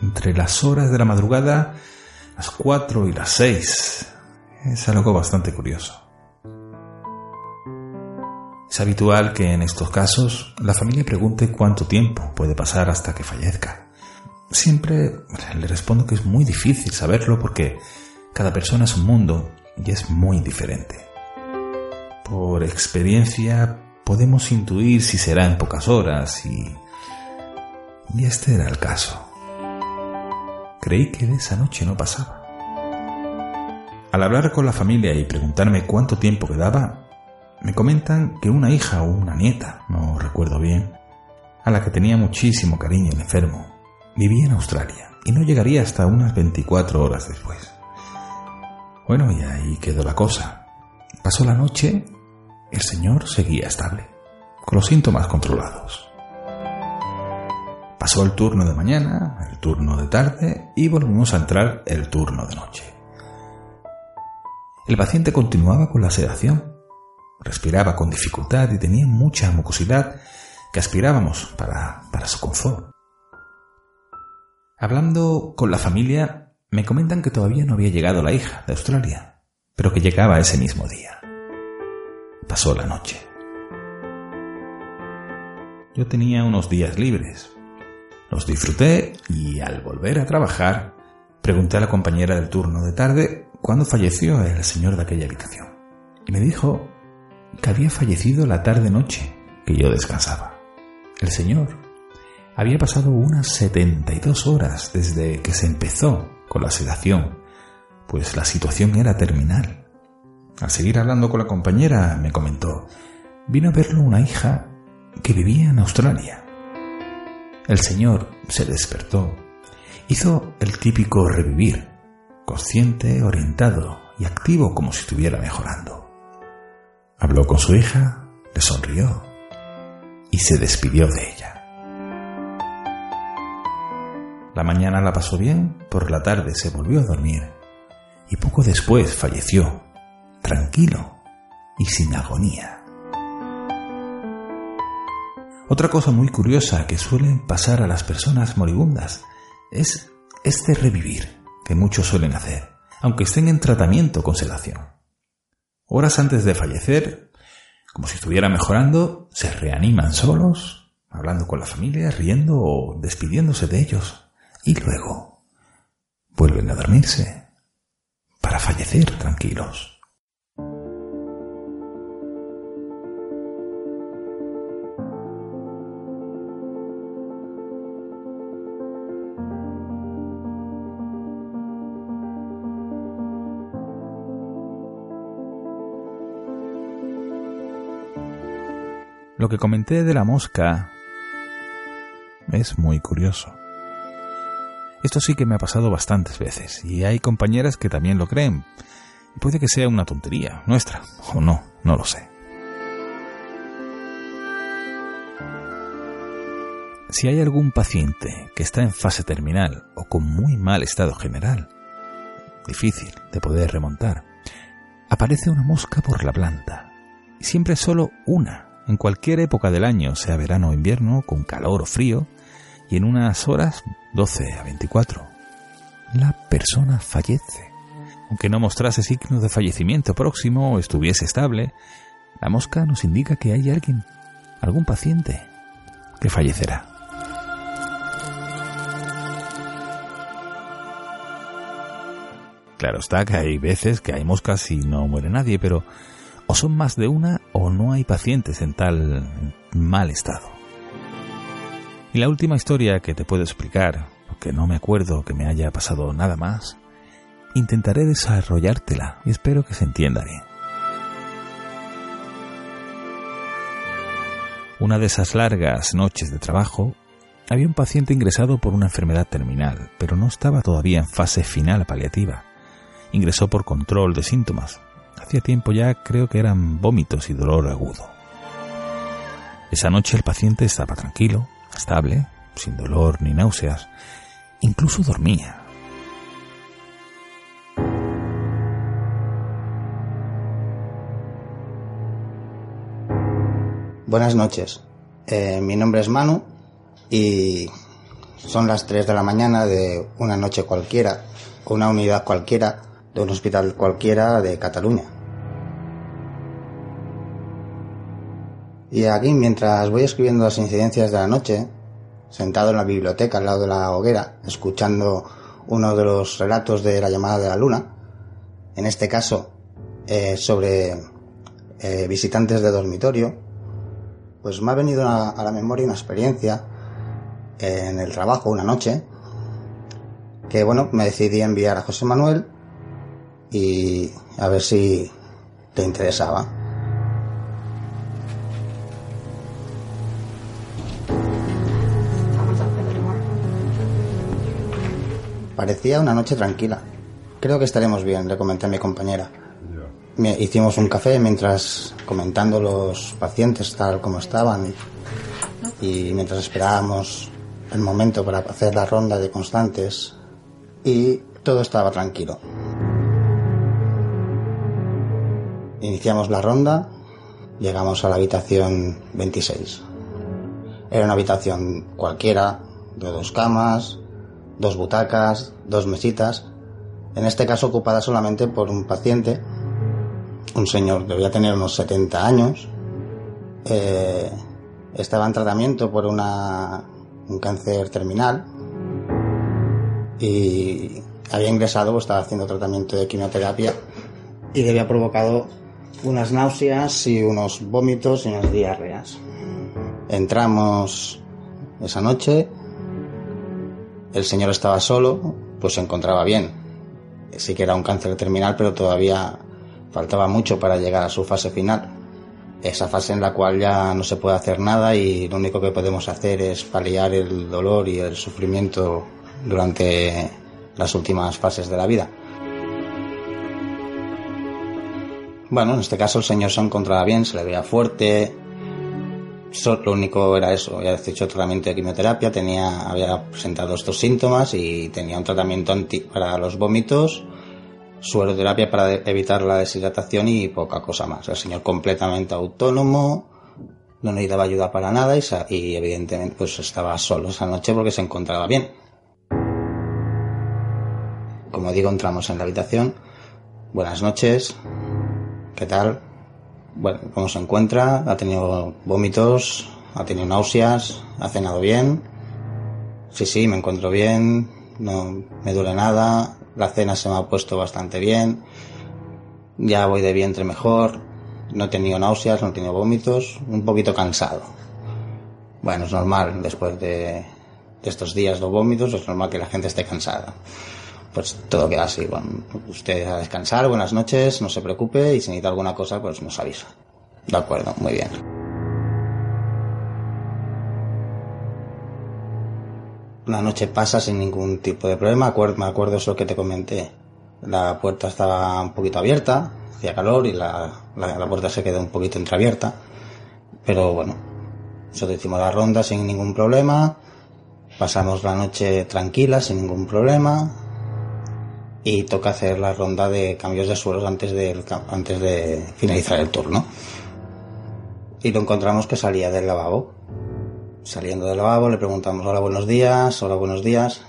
entre las horas de la madrugada, las 4 y las 6. Es algo bastante curioso. Es habitual que en estos casos la familia pregunte cuánto tiempo puede pasar hasta que fallezca. Siempre le respondo que es muy difícil saberlo porque cada persona es un mundo y es muy diferente. Por experiencia podemos intuir si será en pocas horas y... Y este era el caso. Creí que esa noche no pasaba. Al hablar con la familia y preguntarme cuánto tiempo quedaba, me comentan que una hija o una nieta, no recuerdo bien, a la que tenía muchísimo cariño el enfermo, vivía en Australia y no llegaría hasta unas 24 horas después. Bueno, y ahí quedó la cosa. Pasó la noche, el señor seguía estable, con los síntomas controlados. Pasó el turno de mañana, el turno de tarde y volvimos a entrar el turno de noche. El paciente continuaba con la sedación, respiraba con dificultad y tenía mucha mucosidad que aspirábamos para, para su confort. Hablando con la familia, me comentan que todavía no había llegado la hija de Australia, pero que llegaba ese mismo día. Pasó la noche. Yo tenía unos días libres. Los disfruté y al volver a trabajar, pregunté a la compañera del turno de tarde cuándo falleció el señor de aquella habitación. Y me dijo que había fallecido la tarde-noche que yo descansaba. El señor había pasado unas 72 horas desde que se empezó con la sedación, pues la situación era terminal. Al seguir hablando con la compañera, me comentó, vino a verlo una hija que vivía en Australia. El señor se despertó, hizo el típico revivir, consciente, orientado y activo como si estuviera mejorando. Habló con su hija, le sonrió y se despidió de ella. La mañana la pasó bien, por la tarde se volvió a dormir y poco después falleció, tranquilo y sin agonía. Otra cosa muy curiosa que suelen pasar a las personas moribundas es este revivir que muchos suelen hacer, aunque estén en tratamiento con sedación. Horas antes de fallecer, como si estuviera mejorando, se reaniman solos, hablando con la familia, riendo o despidiéndose de ellos. Y luego vuelven a dormirse para fallecer tranquilos. Lo que comenté de la mosca es muy curioso. Esto sí que me ha pasado bastantes veces y hay compañeras que también lo creen. Puede que sea una tontería nuestra, o no, no lo sé. Si hay algún paciente que está en fase terminal o con muy mal estado general, difícil de poder remontar, aparece una mosca por la planta. Y siempre solo una en cualquier época del año, sea verano o invierno, con calor o frío, y en unas horas, 12 a 24, la persona fallece. Aunque no mostrase signos de fallecimiento próximo o estuviese estable, la mosca nos indica que hay alguien, algún paciente, que fallecerá. Claro está que hay veces que hay moscas y no muere nadie, pero o son más de una o no hay pacientes en tal mal estado. Y la última historia que te puedo explicar, porque no me acuerdo que me haya pasado nada más, intentaré desarrollártela y espero que se entienda bien. Una de esas largas noches de trabajo, había un paciente ingresado por una enfermedad terminal, pero no estaba todavía en fase final paliativa. Ingresó por control de síntomas. Hacía tiempo ya creo que eran vómitos y dolor agudo. Esa noche el paciente estaba tranquilo, estable, sin dolor ni náuseas. Incluso dormía. Buenas noches. Eh, mi nombre es Manu y son las 3 de la mañana de una noche cualquiera, una unidad cualquiera, de un hospital cualquiera de Cataluña. Y aquí, mientras voy escribiendo las incidencias de la noche, sentado en la biblioteca al lado de la hoguera, escuchando uno de los relatos de la llamada de la luna, en este caso eh, sobre eh, visitantes de dormitorio, pues me ha venido a, a la memoria una experiencia en el trabajo una noche que bueno me decidí enviar a José Manuel y a ver si te interesaba. Parecía una noche tranquila. Creo que estaremos bien, le comenté a mi compañera. Me- hicimos un café mientras comentando los pacientes tal como estaban y mientras esperábamos el momento para hacer la ronda de constantes y todo estaba tranquilo. Iniciamos la ronda, llegamos a la habitación 26. Era una habitación cualquiera, de dos camas, dos butacas, dos mesitas, en este caso ocupada solamente por un paciente, un señor, debía tener unos 70 años, eh, estaba en tratamiento por una, un cáncer terminal y había ingresado, estaba haciendo tratamiento de quimioterapia y le había provocado unas náuseas y unos vómitos y unas diarreas. Entramos esa noche, el señor estaba solo, pues se encontraba bien. Sí que era un cáncer terminal, pero todavía faltaba mucho para llegar a su fase final. Esa fase en la cual ya no se puede hacer nada y lo único que podemos hacer es paliar el dolor y el sufrimiento durante las últimas fases de la vida. Bueno, en este caso el señor se encontraba bien, se le veía fuerte. Lo único era eso, había hecho tratamiento de quimioterapia, tenía, había presentado estos síntomas y tenía un tratamiento anti, para los vómitos, sueroterapia para evitar la deshidratación y poca cosa más. El señor completamente autónomo, no necesitaba ayuda para nada y, y evidentemente pues estaba solo esa noche porque se encontraba bien. Como digo, entramos en la habitación. Buenas noches. ¿Qué tal? Bueno, ¿cómo se encuentra? ¿Ha tenido vómitos? ¿Ha tenido náuseas? ¿Ha cenado bien? Sí, sí, me encuentro bien. No me duele nada. La cena se me ha puesto bastante bien. Ya voy de vientre mejor. No he tenido náuseas, no he tenido vómitos. Un poquito cansado. Bueno, es normal. Después de, de estos días de vómitos, es normal que la gente esté cansada pues todo queda así. Bueno, usted a descansar, buenas noches, no se preocupe y si necesita alguna cosa, pues nos avisa. De acuerdo, muy bien. La noche pasa sin ningún tipo de problema, me acuerdo eso que te comenté. La puerta estaba un poquito abierta, hacía calor y la, la, la puerta se quedó un poquito entreabierta. Pero bueno, nosotros hicimos la ronda sin ningún problema, pasamos la noche tranquila, sin ningún problema, y toca hacer la ronda de cambios de suelos antes, ca- antes de finalizar el turno. Y lo encontramos que salía del lavabo. Saliendo del lavabo le preguntamos, hola, buenos días, hola, buenos días.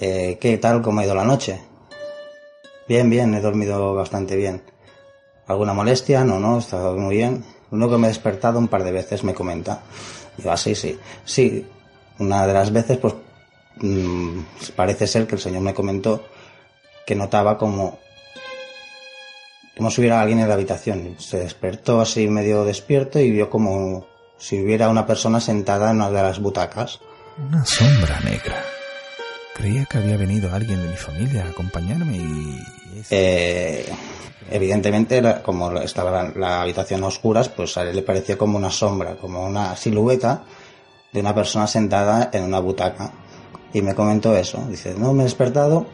Eh, ¿Qué tal? ¿Cómo ha ido la noche? Bien, bien, he dormido bastante bien. ¿Alguna molestia? No, no, he estado muy bien. Uno que me he despertado un par de veces me comenta. Digo, ah, sí, sí. Sí, una de las veces, pues, mm, parece ser que el señor me comentó que notaba como, como si hubiera alguien en la habitación. Se despertó así medio despierto y vio como si hubiera una persona sentada en una de las butacas. Una sombra negra. Creía que había venido alguien de mi familia a acompañarme y... Eh, evidentemente, como estaba la, la habitación a oscuras, pues a él le pareció como una sombra, como una silueta de una persona sentada en una butaca. Y me comentó eso. Dice, no, me he despertado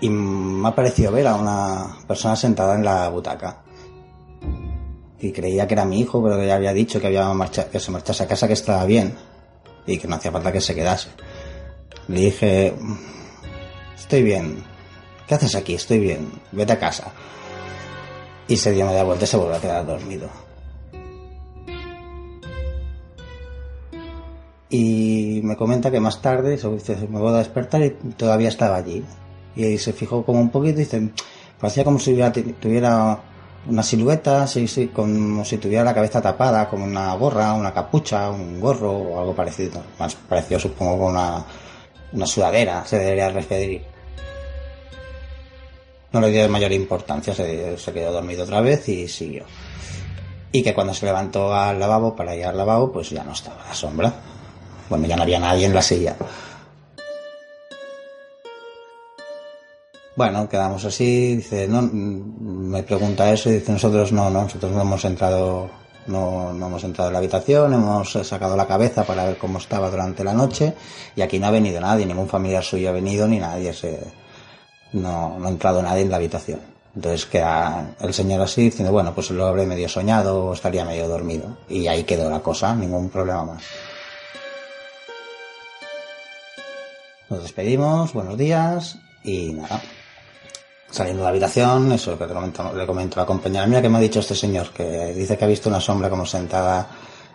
y me ha parecido ver a una persona sentada en la butaca. Y creía que era mi hijo, pero que ya había dicho que, había marcha- que se marchase a casa, que estaba bien y que no hacía falta que se quedase. Le dije, estoy bien. ¿Qué haces aquí? Estoy bien. Vete a casa. Y se dio media vuelta y se volvió a quedar dormido. Y me comenta que más tarde se me voy a despertar y todavía estaba allí. Y se fijó como un poquito y dice, parecía como si hubiera- tuviera una silueta, sí, sí, como si tuviera la cabeza tapada, como una gorra, una capucha, un gorro o algo parecido. Más parecido supongo con una, una sudadera, se debería referir. No le dio mayor importancia, se, se quedó dormido otra vez y siguió. Y que cuando se levantó al lavabo para ir al lavabo, pues ya no estaba la sombra. Bueno, ya no había nadie en la silla. Bueno, quedamos así, dice, no, mm, me pregunta eso y dice, nosotros no, no, nosotros no hemos entrado, no, no hemos entrado en la habitación, hemos sacado la cabeza para ver cómo estaba durante la noche y aquí no ha venido nadie, ningún familiar suyo ha venido ni nadie se, no, no ha entrado nadie en la habitación. Entonces queda el señor así diciendo, bueno, pues lo habré medio soñado o estaría medio dormido. Y ahí quedó la cosa, ningún problema más. Nos despedimos, buenos días y nada. Saliendo de la habitación, eso lo que comento- le comento a la compañera mía que me ha dicho este señor, que dice que ha visto una sombra como sentada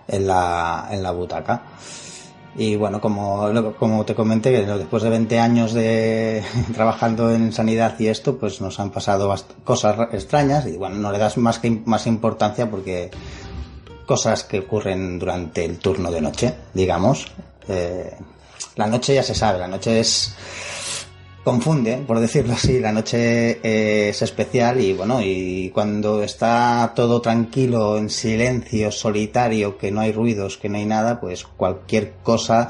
en la, en la butaca. Y bueno, como, como te comenté, después de 20 años de [LAUGHS] trabajando en sanidad y esto, pues nos han pasado cosas ra- extrañas y bueno, no le das más, que, más importancia porque cosas que ocurren durante el turno de noche, digamos. Eh, la noche ya se sabe, la noche es confunde, por decirlo así, la noche es especial y bueno, y cuando está todo tranquilo, en silencio, solitario, que no hay ruidos, que no hay nada, pues cualquier cosa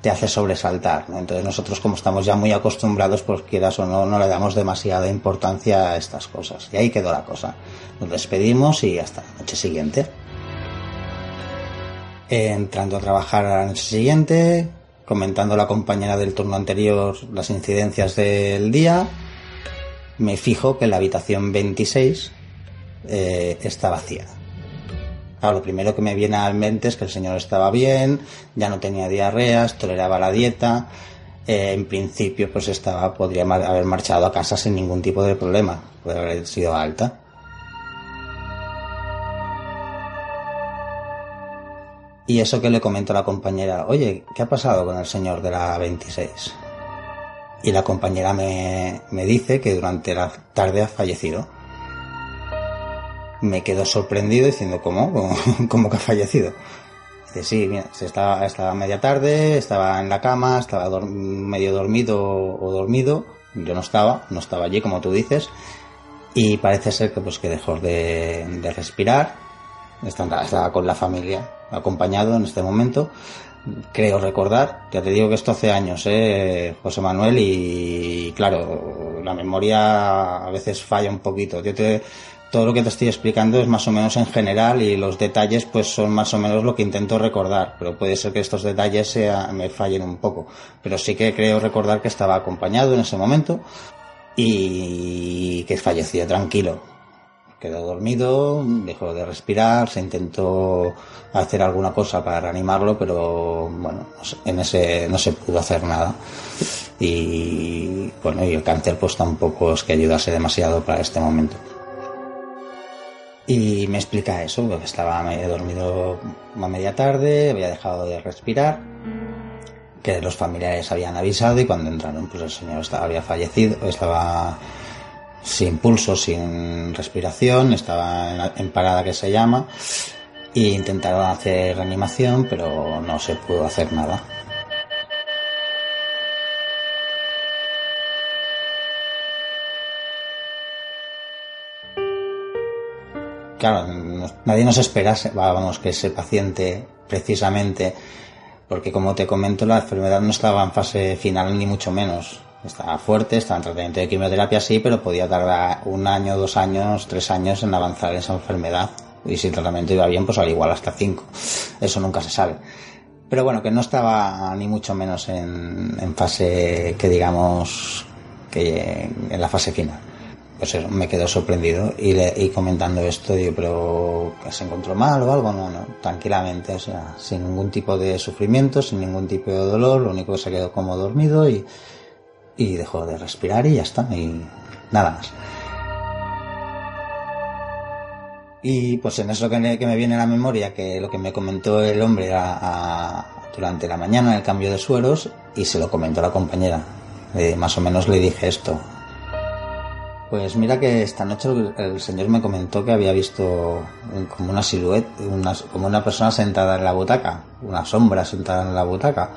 te hace sobresaltar. Entonces nosotros como estamos ya muy acostumbrados, pues quieras o no, no le damos demasiada importancia a estas cosas. Y ahí quedó la cosa. Nos despedimos y hasta la noche siguiente. Entrando a trabajar a la noche siguiente, comentando la compañera del turno anterior las incidencias del día, me fijo que la habitación 26 eh, está vacía. Lo primero que me viene a la mente es que el señor estaba bien, ya no tenía diarreas, toleraba la dieta, eh, en principio pues estaba, podría haber marchado a casa sin ningún tipo de problema, puede haber sido alta. Y eso que le comento a la compañera, oye, ¿qué ha pasado con el señor de la 26? Y la compañera me, me dice que durante la tarde ha fallecido. Me quedo sorprendido diciendo, ¿cómo? ¿Cómo, [LAUGHS] que ha fallecido? Dice, sí, mira, se estaba, estaba media tarde, estaba en la cama, estaba medio dormido o dormido. Yo no estaba, no estaba allí, como tú dices. Y parece ser que pues que dejó de, de respirar. Estaba, estaba con la familia, acompañado en este momento. Creo recordar, ya te digo que esto hace años, ¿eh, José Manuel, y claro, la memoria a veces falla un poquito. Yo te, todo lo que te estoy explicando es más o menos en general y los detalles pues son más o menos lo que intento recordar, pero puede ser que estos detalles sea- me fallen un poco. Pero sí que creo recordar que estaba acompañado en ese momento y que falleció tranquilo. Quedó dormido, dejó de respirar, se intentó hacer alguna cosa para reanimarlo, pero bueno, en ese no se pudo hacer nada. Y bueno, y el cáncer pues tampoco es que ayudase demasiado para este momento. Y me explica eso, que estaba medio dormido a media tarde, había dejado de respirar, que los familiares habían avisado y cuando entraron pues el señor estaba, había fallecido, estaba sin pulso, sin respiración, estaba en, en parada que se llama, e intentaron hacer reanimación, pero no se pudo hacer nada. claro, nadie nos esperase, vamos, que ese paciente precisamente, porque como te comento, la enfermedad no estaba en fase final ni mucho menos. Estaba fuerte, estaba en tratamiento de quimioterapia, sí, pero podía tardar un año, dos años, tres años en avanzar esa enfermedad. Y si el tratamiento iba bien, pues al igual hasta cinco. Eso nunca se sabe. Pero bueno, que no estaba ni mucho menos en, en fase que digamos que en la fase final pues eso, me quedo sorprendido y, le, y comentando esto, digo, pero ¿se encontró mal o algo? No, no, tranquilamente, o sea, sin ningún tipo de sufrimiento, sin ningún tipo de dolor, lo único que se quedó como dormido y, y dejó de respirar y ya está, y nada más. Y pues en eso que me, viene a la memoria, que lo que me comentó el hombre durante la mañana el cambio de sueros y se lo comentó la compañera. Eh, más o menos le dije esto, pues mira que esta noche el, señor me comentó que había visto como una silueta, como una persona sentada en la butaca, una sombra sentada en la butaca.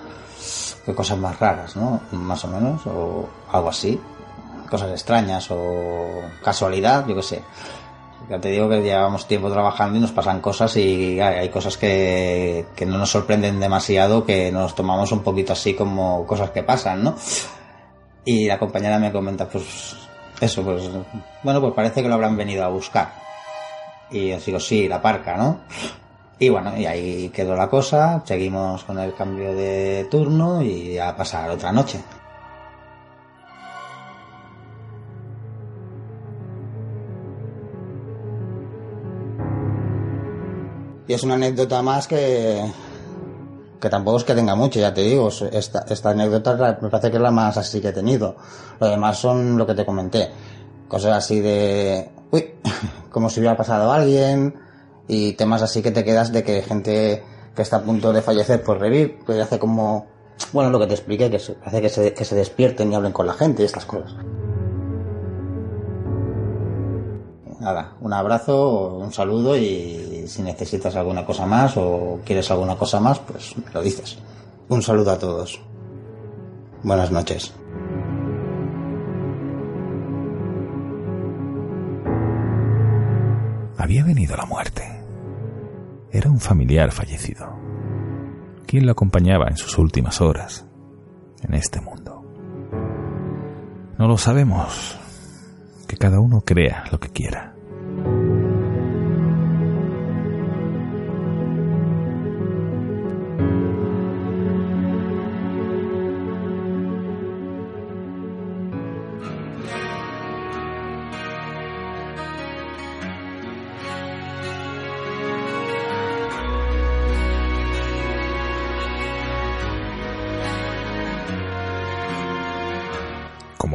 Qué cosas más raras, ¿no? Más o menos, o algo así. Cosas extrañas o casualidad, yo qué sé. Ya te digo que llevamos tiempo trabajando y nos pasan cosas y hay, cosas que, que no nos sorprenden demasiado, que nos tomamos un poquito así como cosas que pasan, ¿no? Y la compañera me comenta, pues eso, pues, bueno, pues parece que lo habrán venido a buscar. Y os digo, sí, la parca, ¿no? Y bueno, y ahí quedó la cosa, seguimos con el cambio de turno y a pasar otra noche. Y es una anécdota más que, que tampoco es que tenga mucho, ya te digo, esta, esta anécdota me parece que es la más así que he tenido. Lo demás son lo que te comenté, cosas así de, uy, [LAUGHS] como si hubiera pasado a alguien y temas así que te quedas de que gente que está a punto de fallecer por revivir, pues hace como, bueno, lo que te expliqué, que hace que se, que se despierten y hablen con la gente y estas cosas. nada, un abrazo, un saludo y si necesitas alguna cosa más o quieres alguna cosa más, pues me lo dices. Un saludo a todos. Buenas noches. Había venido la muerte. Era un familiar fallecido. ¿Quién lo acompañaba en sus últimas horas en este mundo? No lo sabemos. Que cada uno crea lo que quiera.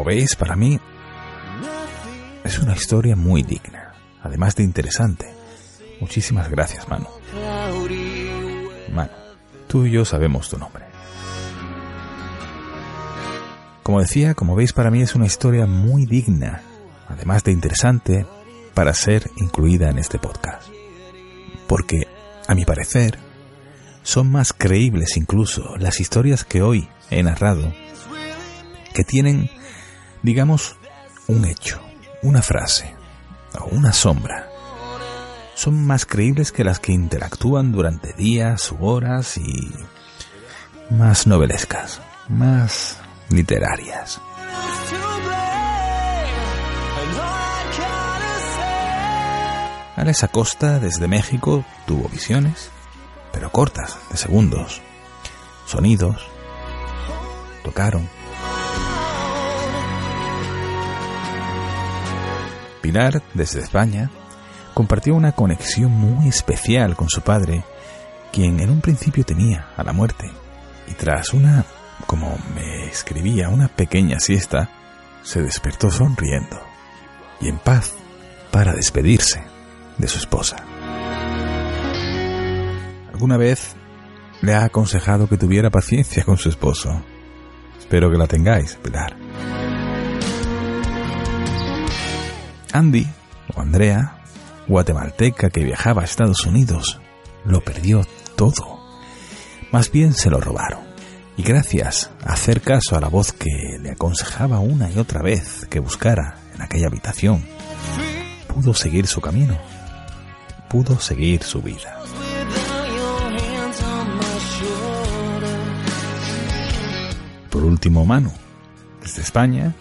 Veis, para mí es una historia muy digna, además de interesante. Muchísimas gracias, Manu. Manu, tú y yo sabemos tu nombre. Como decía, como veis, para mí es una historia muy digna, además de interesante, para ser incluida en este podcast. Porque, a mi parecer, son más creíbles incluso las historias que hoy he narrado, que tienen digamos, un hecho, una frase o una sombra, son más creíbles que las que interactúan durante días u horas y más novelescas, más literarias. Alex Acosta desde México tuvo visiones, pero cortas, de segundos. Sonidos. Tocaron. Pilar, desde España, compartió una conexión muy especial con su padre, quien en un principio temía a la muerte, y tras una, como me escribía, una pequeña siesta, se despertó sonriendo y en paz para despedirse de su esposa. Alguna vez le ha aconsejado que tuviera paciencia con su esposo. Espero que la tengáis, Pilar. Andy, o Andrea, guatemalteca que viajaba a Estados Unidos, lo perdió todo. Más bien se lo robaron. Y gracias a hacer caso a la voz que le aconsejaba una y otra vez que buscara en aquella habitación, pudo seguir su camino, pudo seguir su vida. Por último, Manu, desde España,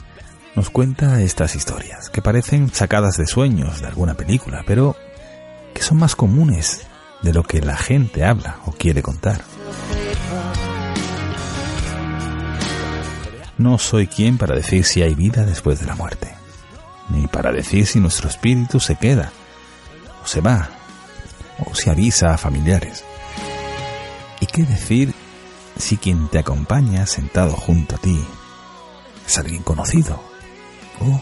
nos cuenta estas historias, que parecen sacadas de sueños de alguna película, pero que son más comunes de lo que la gente habla o quiere contar. No soy quien para decir si hay vida después de la muerte, ni para decir si nuestro espíritu se queda, o se va, o se avisa a familiares. ¿Y qué decir si quien te acompaña sentado junto a ti es alguien conocido o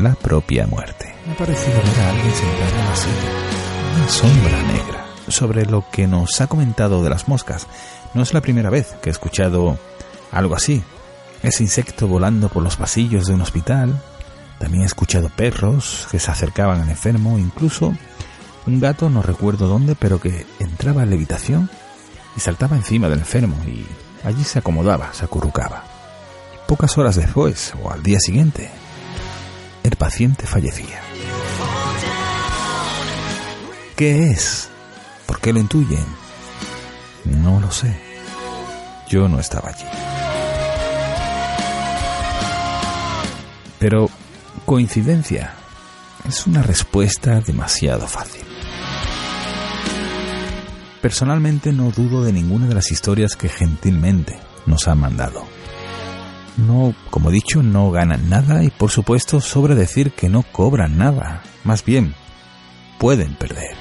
la propia muerte? Me ha parecido ver a alguien sentado en la silla, una sombra negra. Sobre lo que nos ha comentado de las moscas, no es la primera vez que he escuchado algo así, ese insecto volando por los pasillos de un hospital. También he escuchado perros que se acercaban al enfermo, incluso un gato, no recuerdo dónde, pero que entraba en la habitación y saltaba encima del enfermo y allí se acomodaba, se acurrucaba. Pocas horas después, o al día siguiente, el paciente fallecía. ¿Qué es? ¿Por qué lo intuyen? No lo sé. Yo no estaba allí. Pero coincidencia es una respuesta demasiado fácil. Personalmente no dudo de ninguna de las historias que gentilmente nos han mandado. No, como he dicho, no ganan nada y por supuesto sobra decir que no cobran nada. Más bien, pueden perder.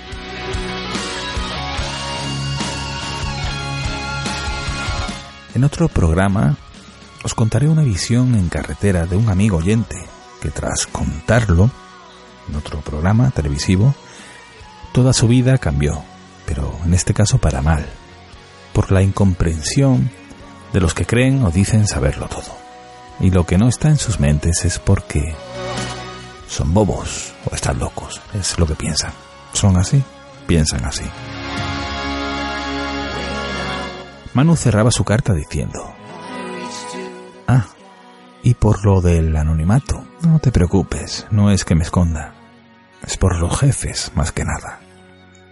En otro programa os contaré una visión en carretera de un amigo oyente que tras contarlo en otro programa televisivo, toda su vida cambió, pero en este caso para mal, por la incomprensión de los que creen o dicen saberlo todo. Y lo que no está en sus mentes es porque son bobos o están locos, es lo que piensan. Son así, piensan así. Manu cerraba su carta diciendo, Ah, y por lo del anonimato, no te preocupes, no es que me esconda. Es por los jefes, más que nada.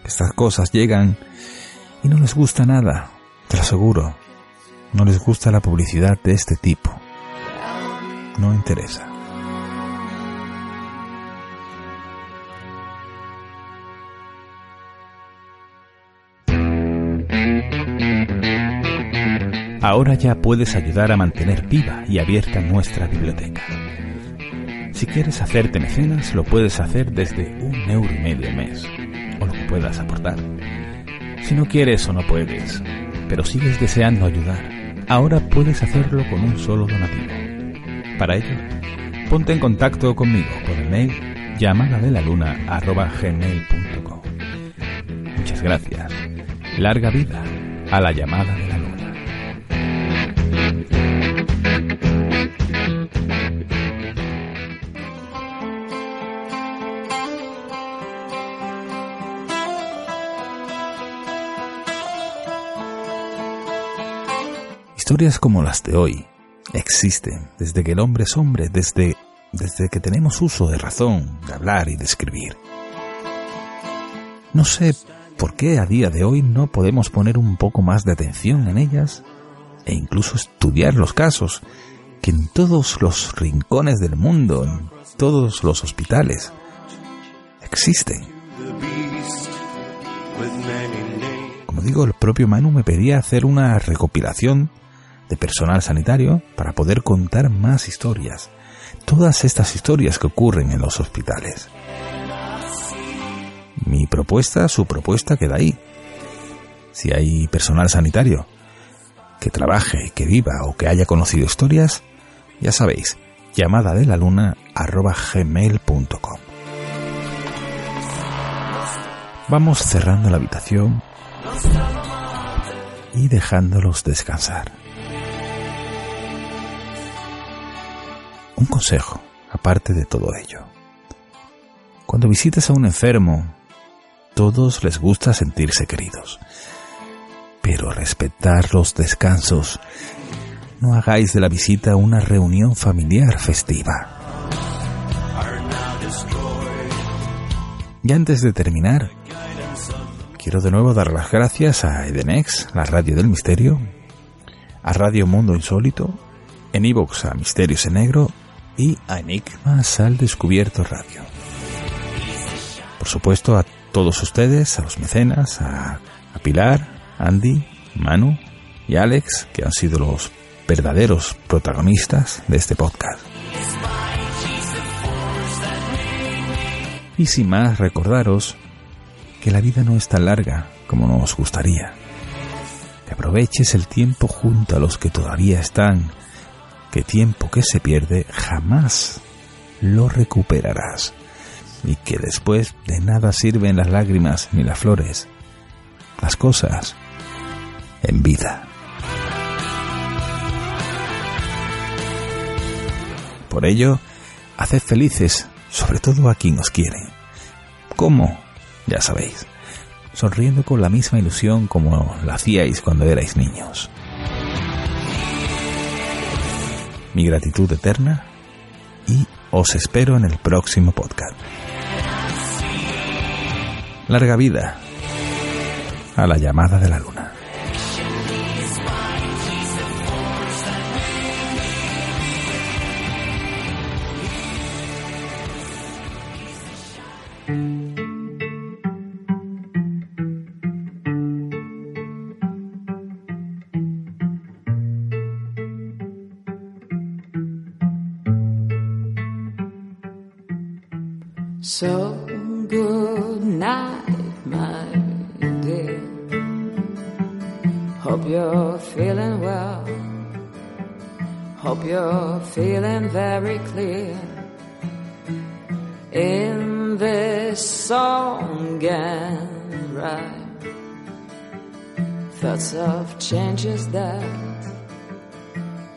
Estas cosas llegan y no les gusta nada, te lo aseguro. No les gusta la publicidad de este tipo. No interesa. Ahora ya puedes ayudar a mantener viva y abierta nuestra biblioteca. Si quieres hacerte mecenas, lo puedes hacer desde un euro y medio mes, o lo que puedas aportar. Si no quieres o no puedes, pero sigues deseando ayudar, ahora puedes hacerlo con un solo donativo. Para ello, ponte en contacto conmigo por el mail llamada de la luna Muchas gracias. Larga vida a la llamada de la luna. Historias como las de hoy existen desde que el hombre es hombre, desde, desde que tenemos uso de razón, de hablar y de escribir. No sé por qué a día de hoy no podemos poner un poco más de atención en ellas e incluso estudiar los casos que en todos los rincones del mundo, en todos los hospitales, existen. Como digo, el propio Manu me pedía hacer una recopilación de personal sanitario para poder contar más historias. Todas estas historias que ocurren en los hospitales. Mi propuesta, su propuesta queda ahí. Si hay personal sanitario que trabaje, que viva o que haya conocido historias, ya sabéis, llamada de la luna arroba gmail.com. Vamos cerrando la habitación y dejándolos descansar. Un consejo, aparte de todo ello. Cuando visites a un enfermo, todos les gusta sentirse queridos. Pero respetar los descansos. No hagáis de la visita una reunión familiar festiva. Y antes de terminar, quiero de nuevo dar las gracias a Edenex, la radio del misterio, a Radio Mundo Insólito, en iVox a Misterios en Negro y Enigmas al Descubierto Radio. Por supuesto, a todos ustedes, a los mecenas, a, a Pilar, Andy, Manu y Alex, que han sido los verdaderos protagonistas de este podcast. Y sin más, recordaros que la vida no es tan larga como nos gustaría. Que aproveches el tiempo junto a los que todavía están, que tiempo que se pierde jamás lo recuperarás y que después de nada sirven las lágrimas ni las flores, las cosas en vida. Por ello, haced felices, sobre todo a quien os quiere. ¿Cómo? Ya sabéis, sonriendo con la misma ilusión como la hacíais cuando erais niños. Mi gratitud eterna y os espero en el próximo podcast. Larga vida a la llamada de la luna. So good night, my dear. Hope you're feeling well. Hope you're feeling very clear. In this song and rhyme, thoughts of changes that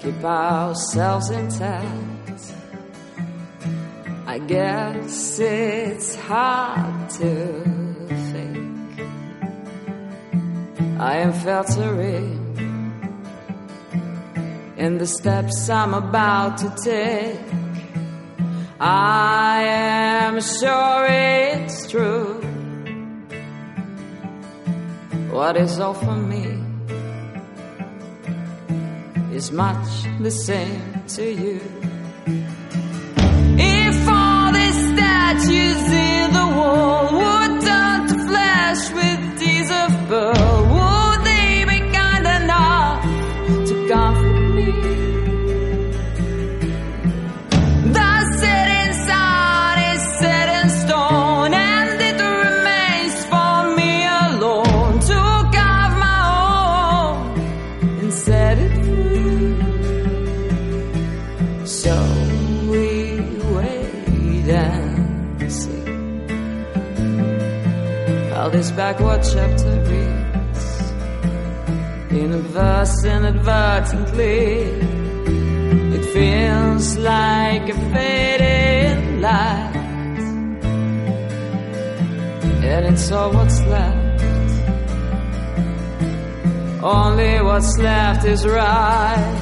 keep ourselves intact. Guess it's hard to think I am filtering in the steps I'm about to take. I am sure it's true. What is all for me is much the same to you. you see. How what chapter reads in a verse inadvertently. It feels like a fading light, and it's all what's left. Only what's left is right.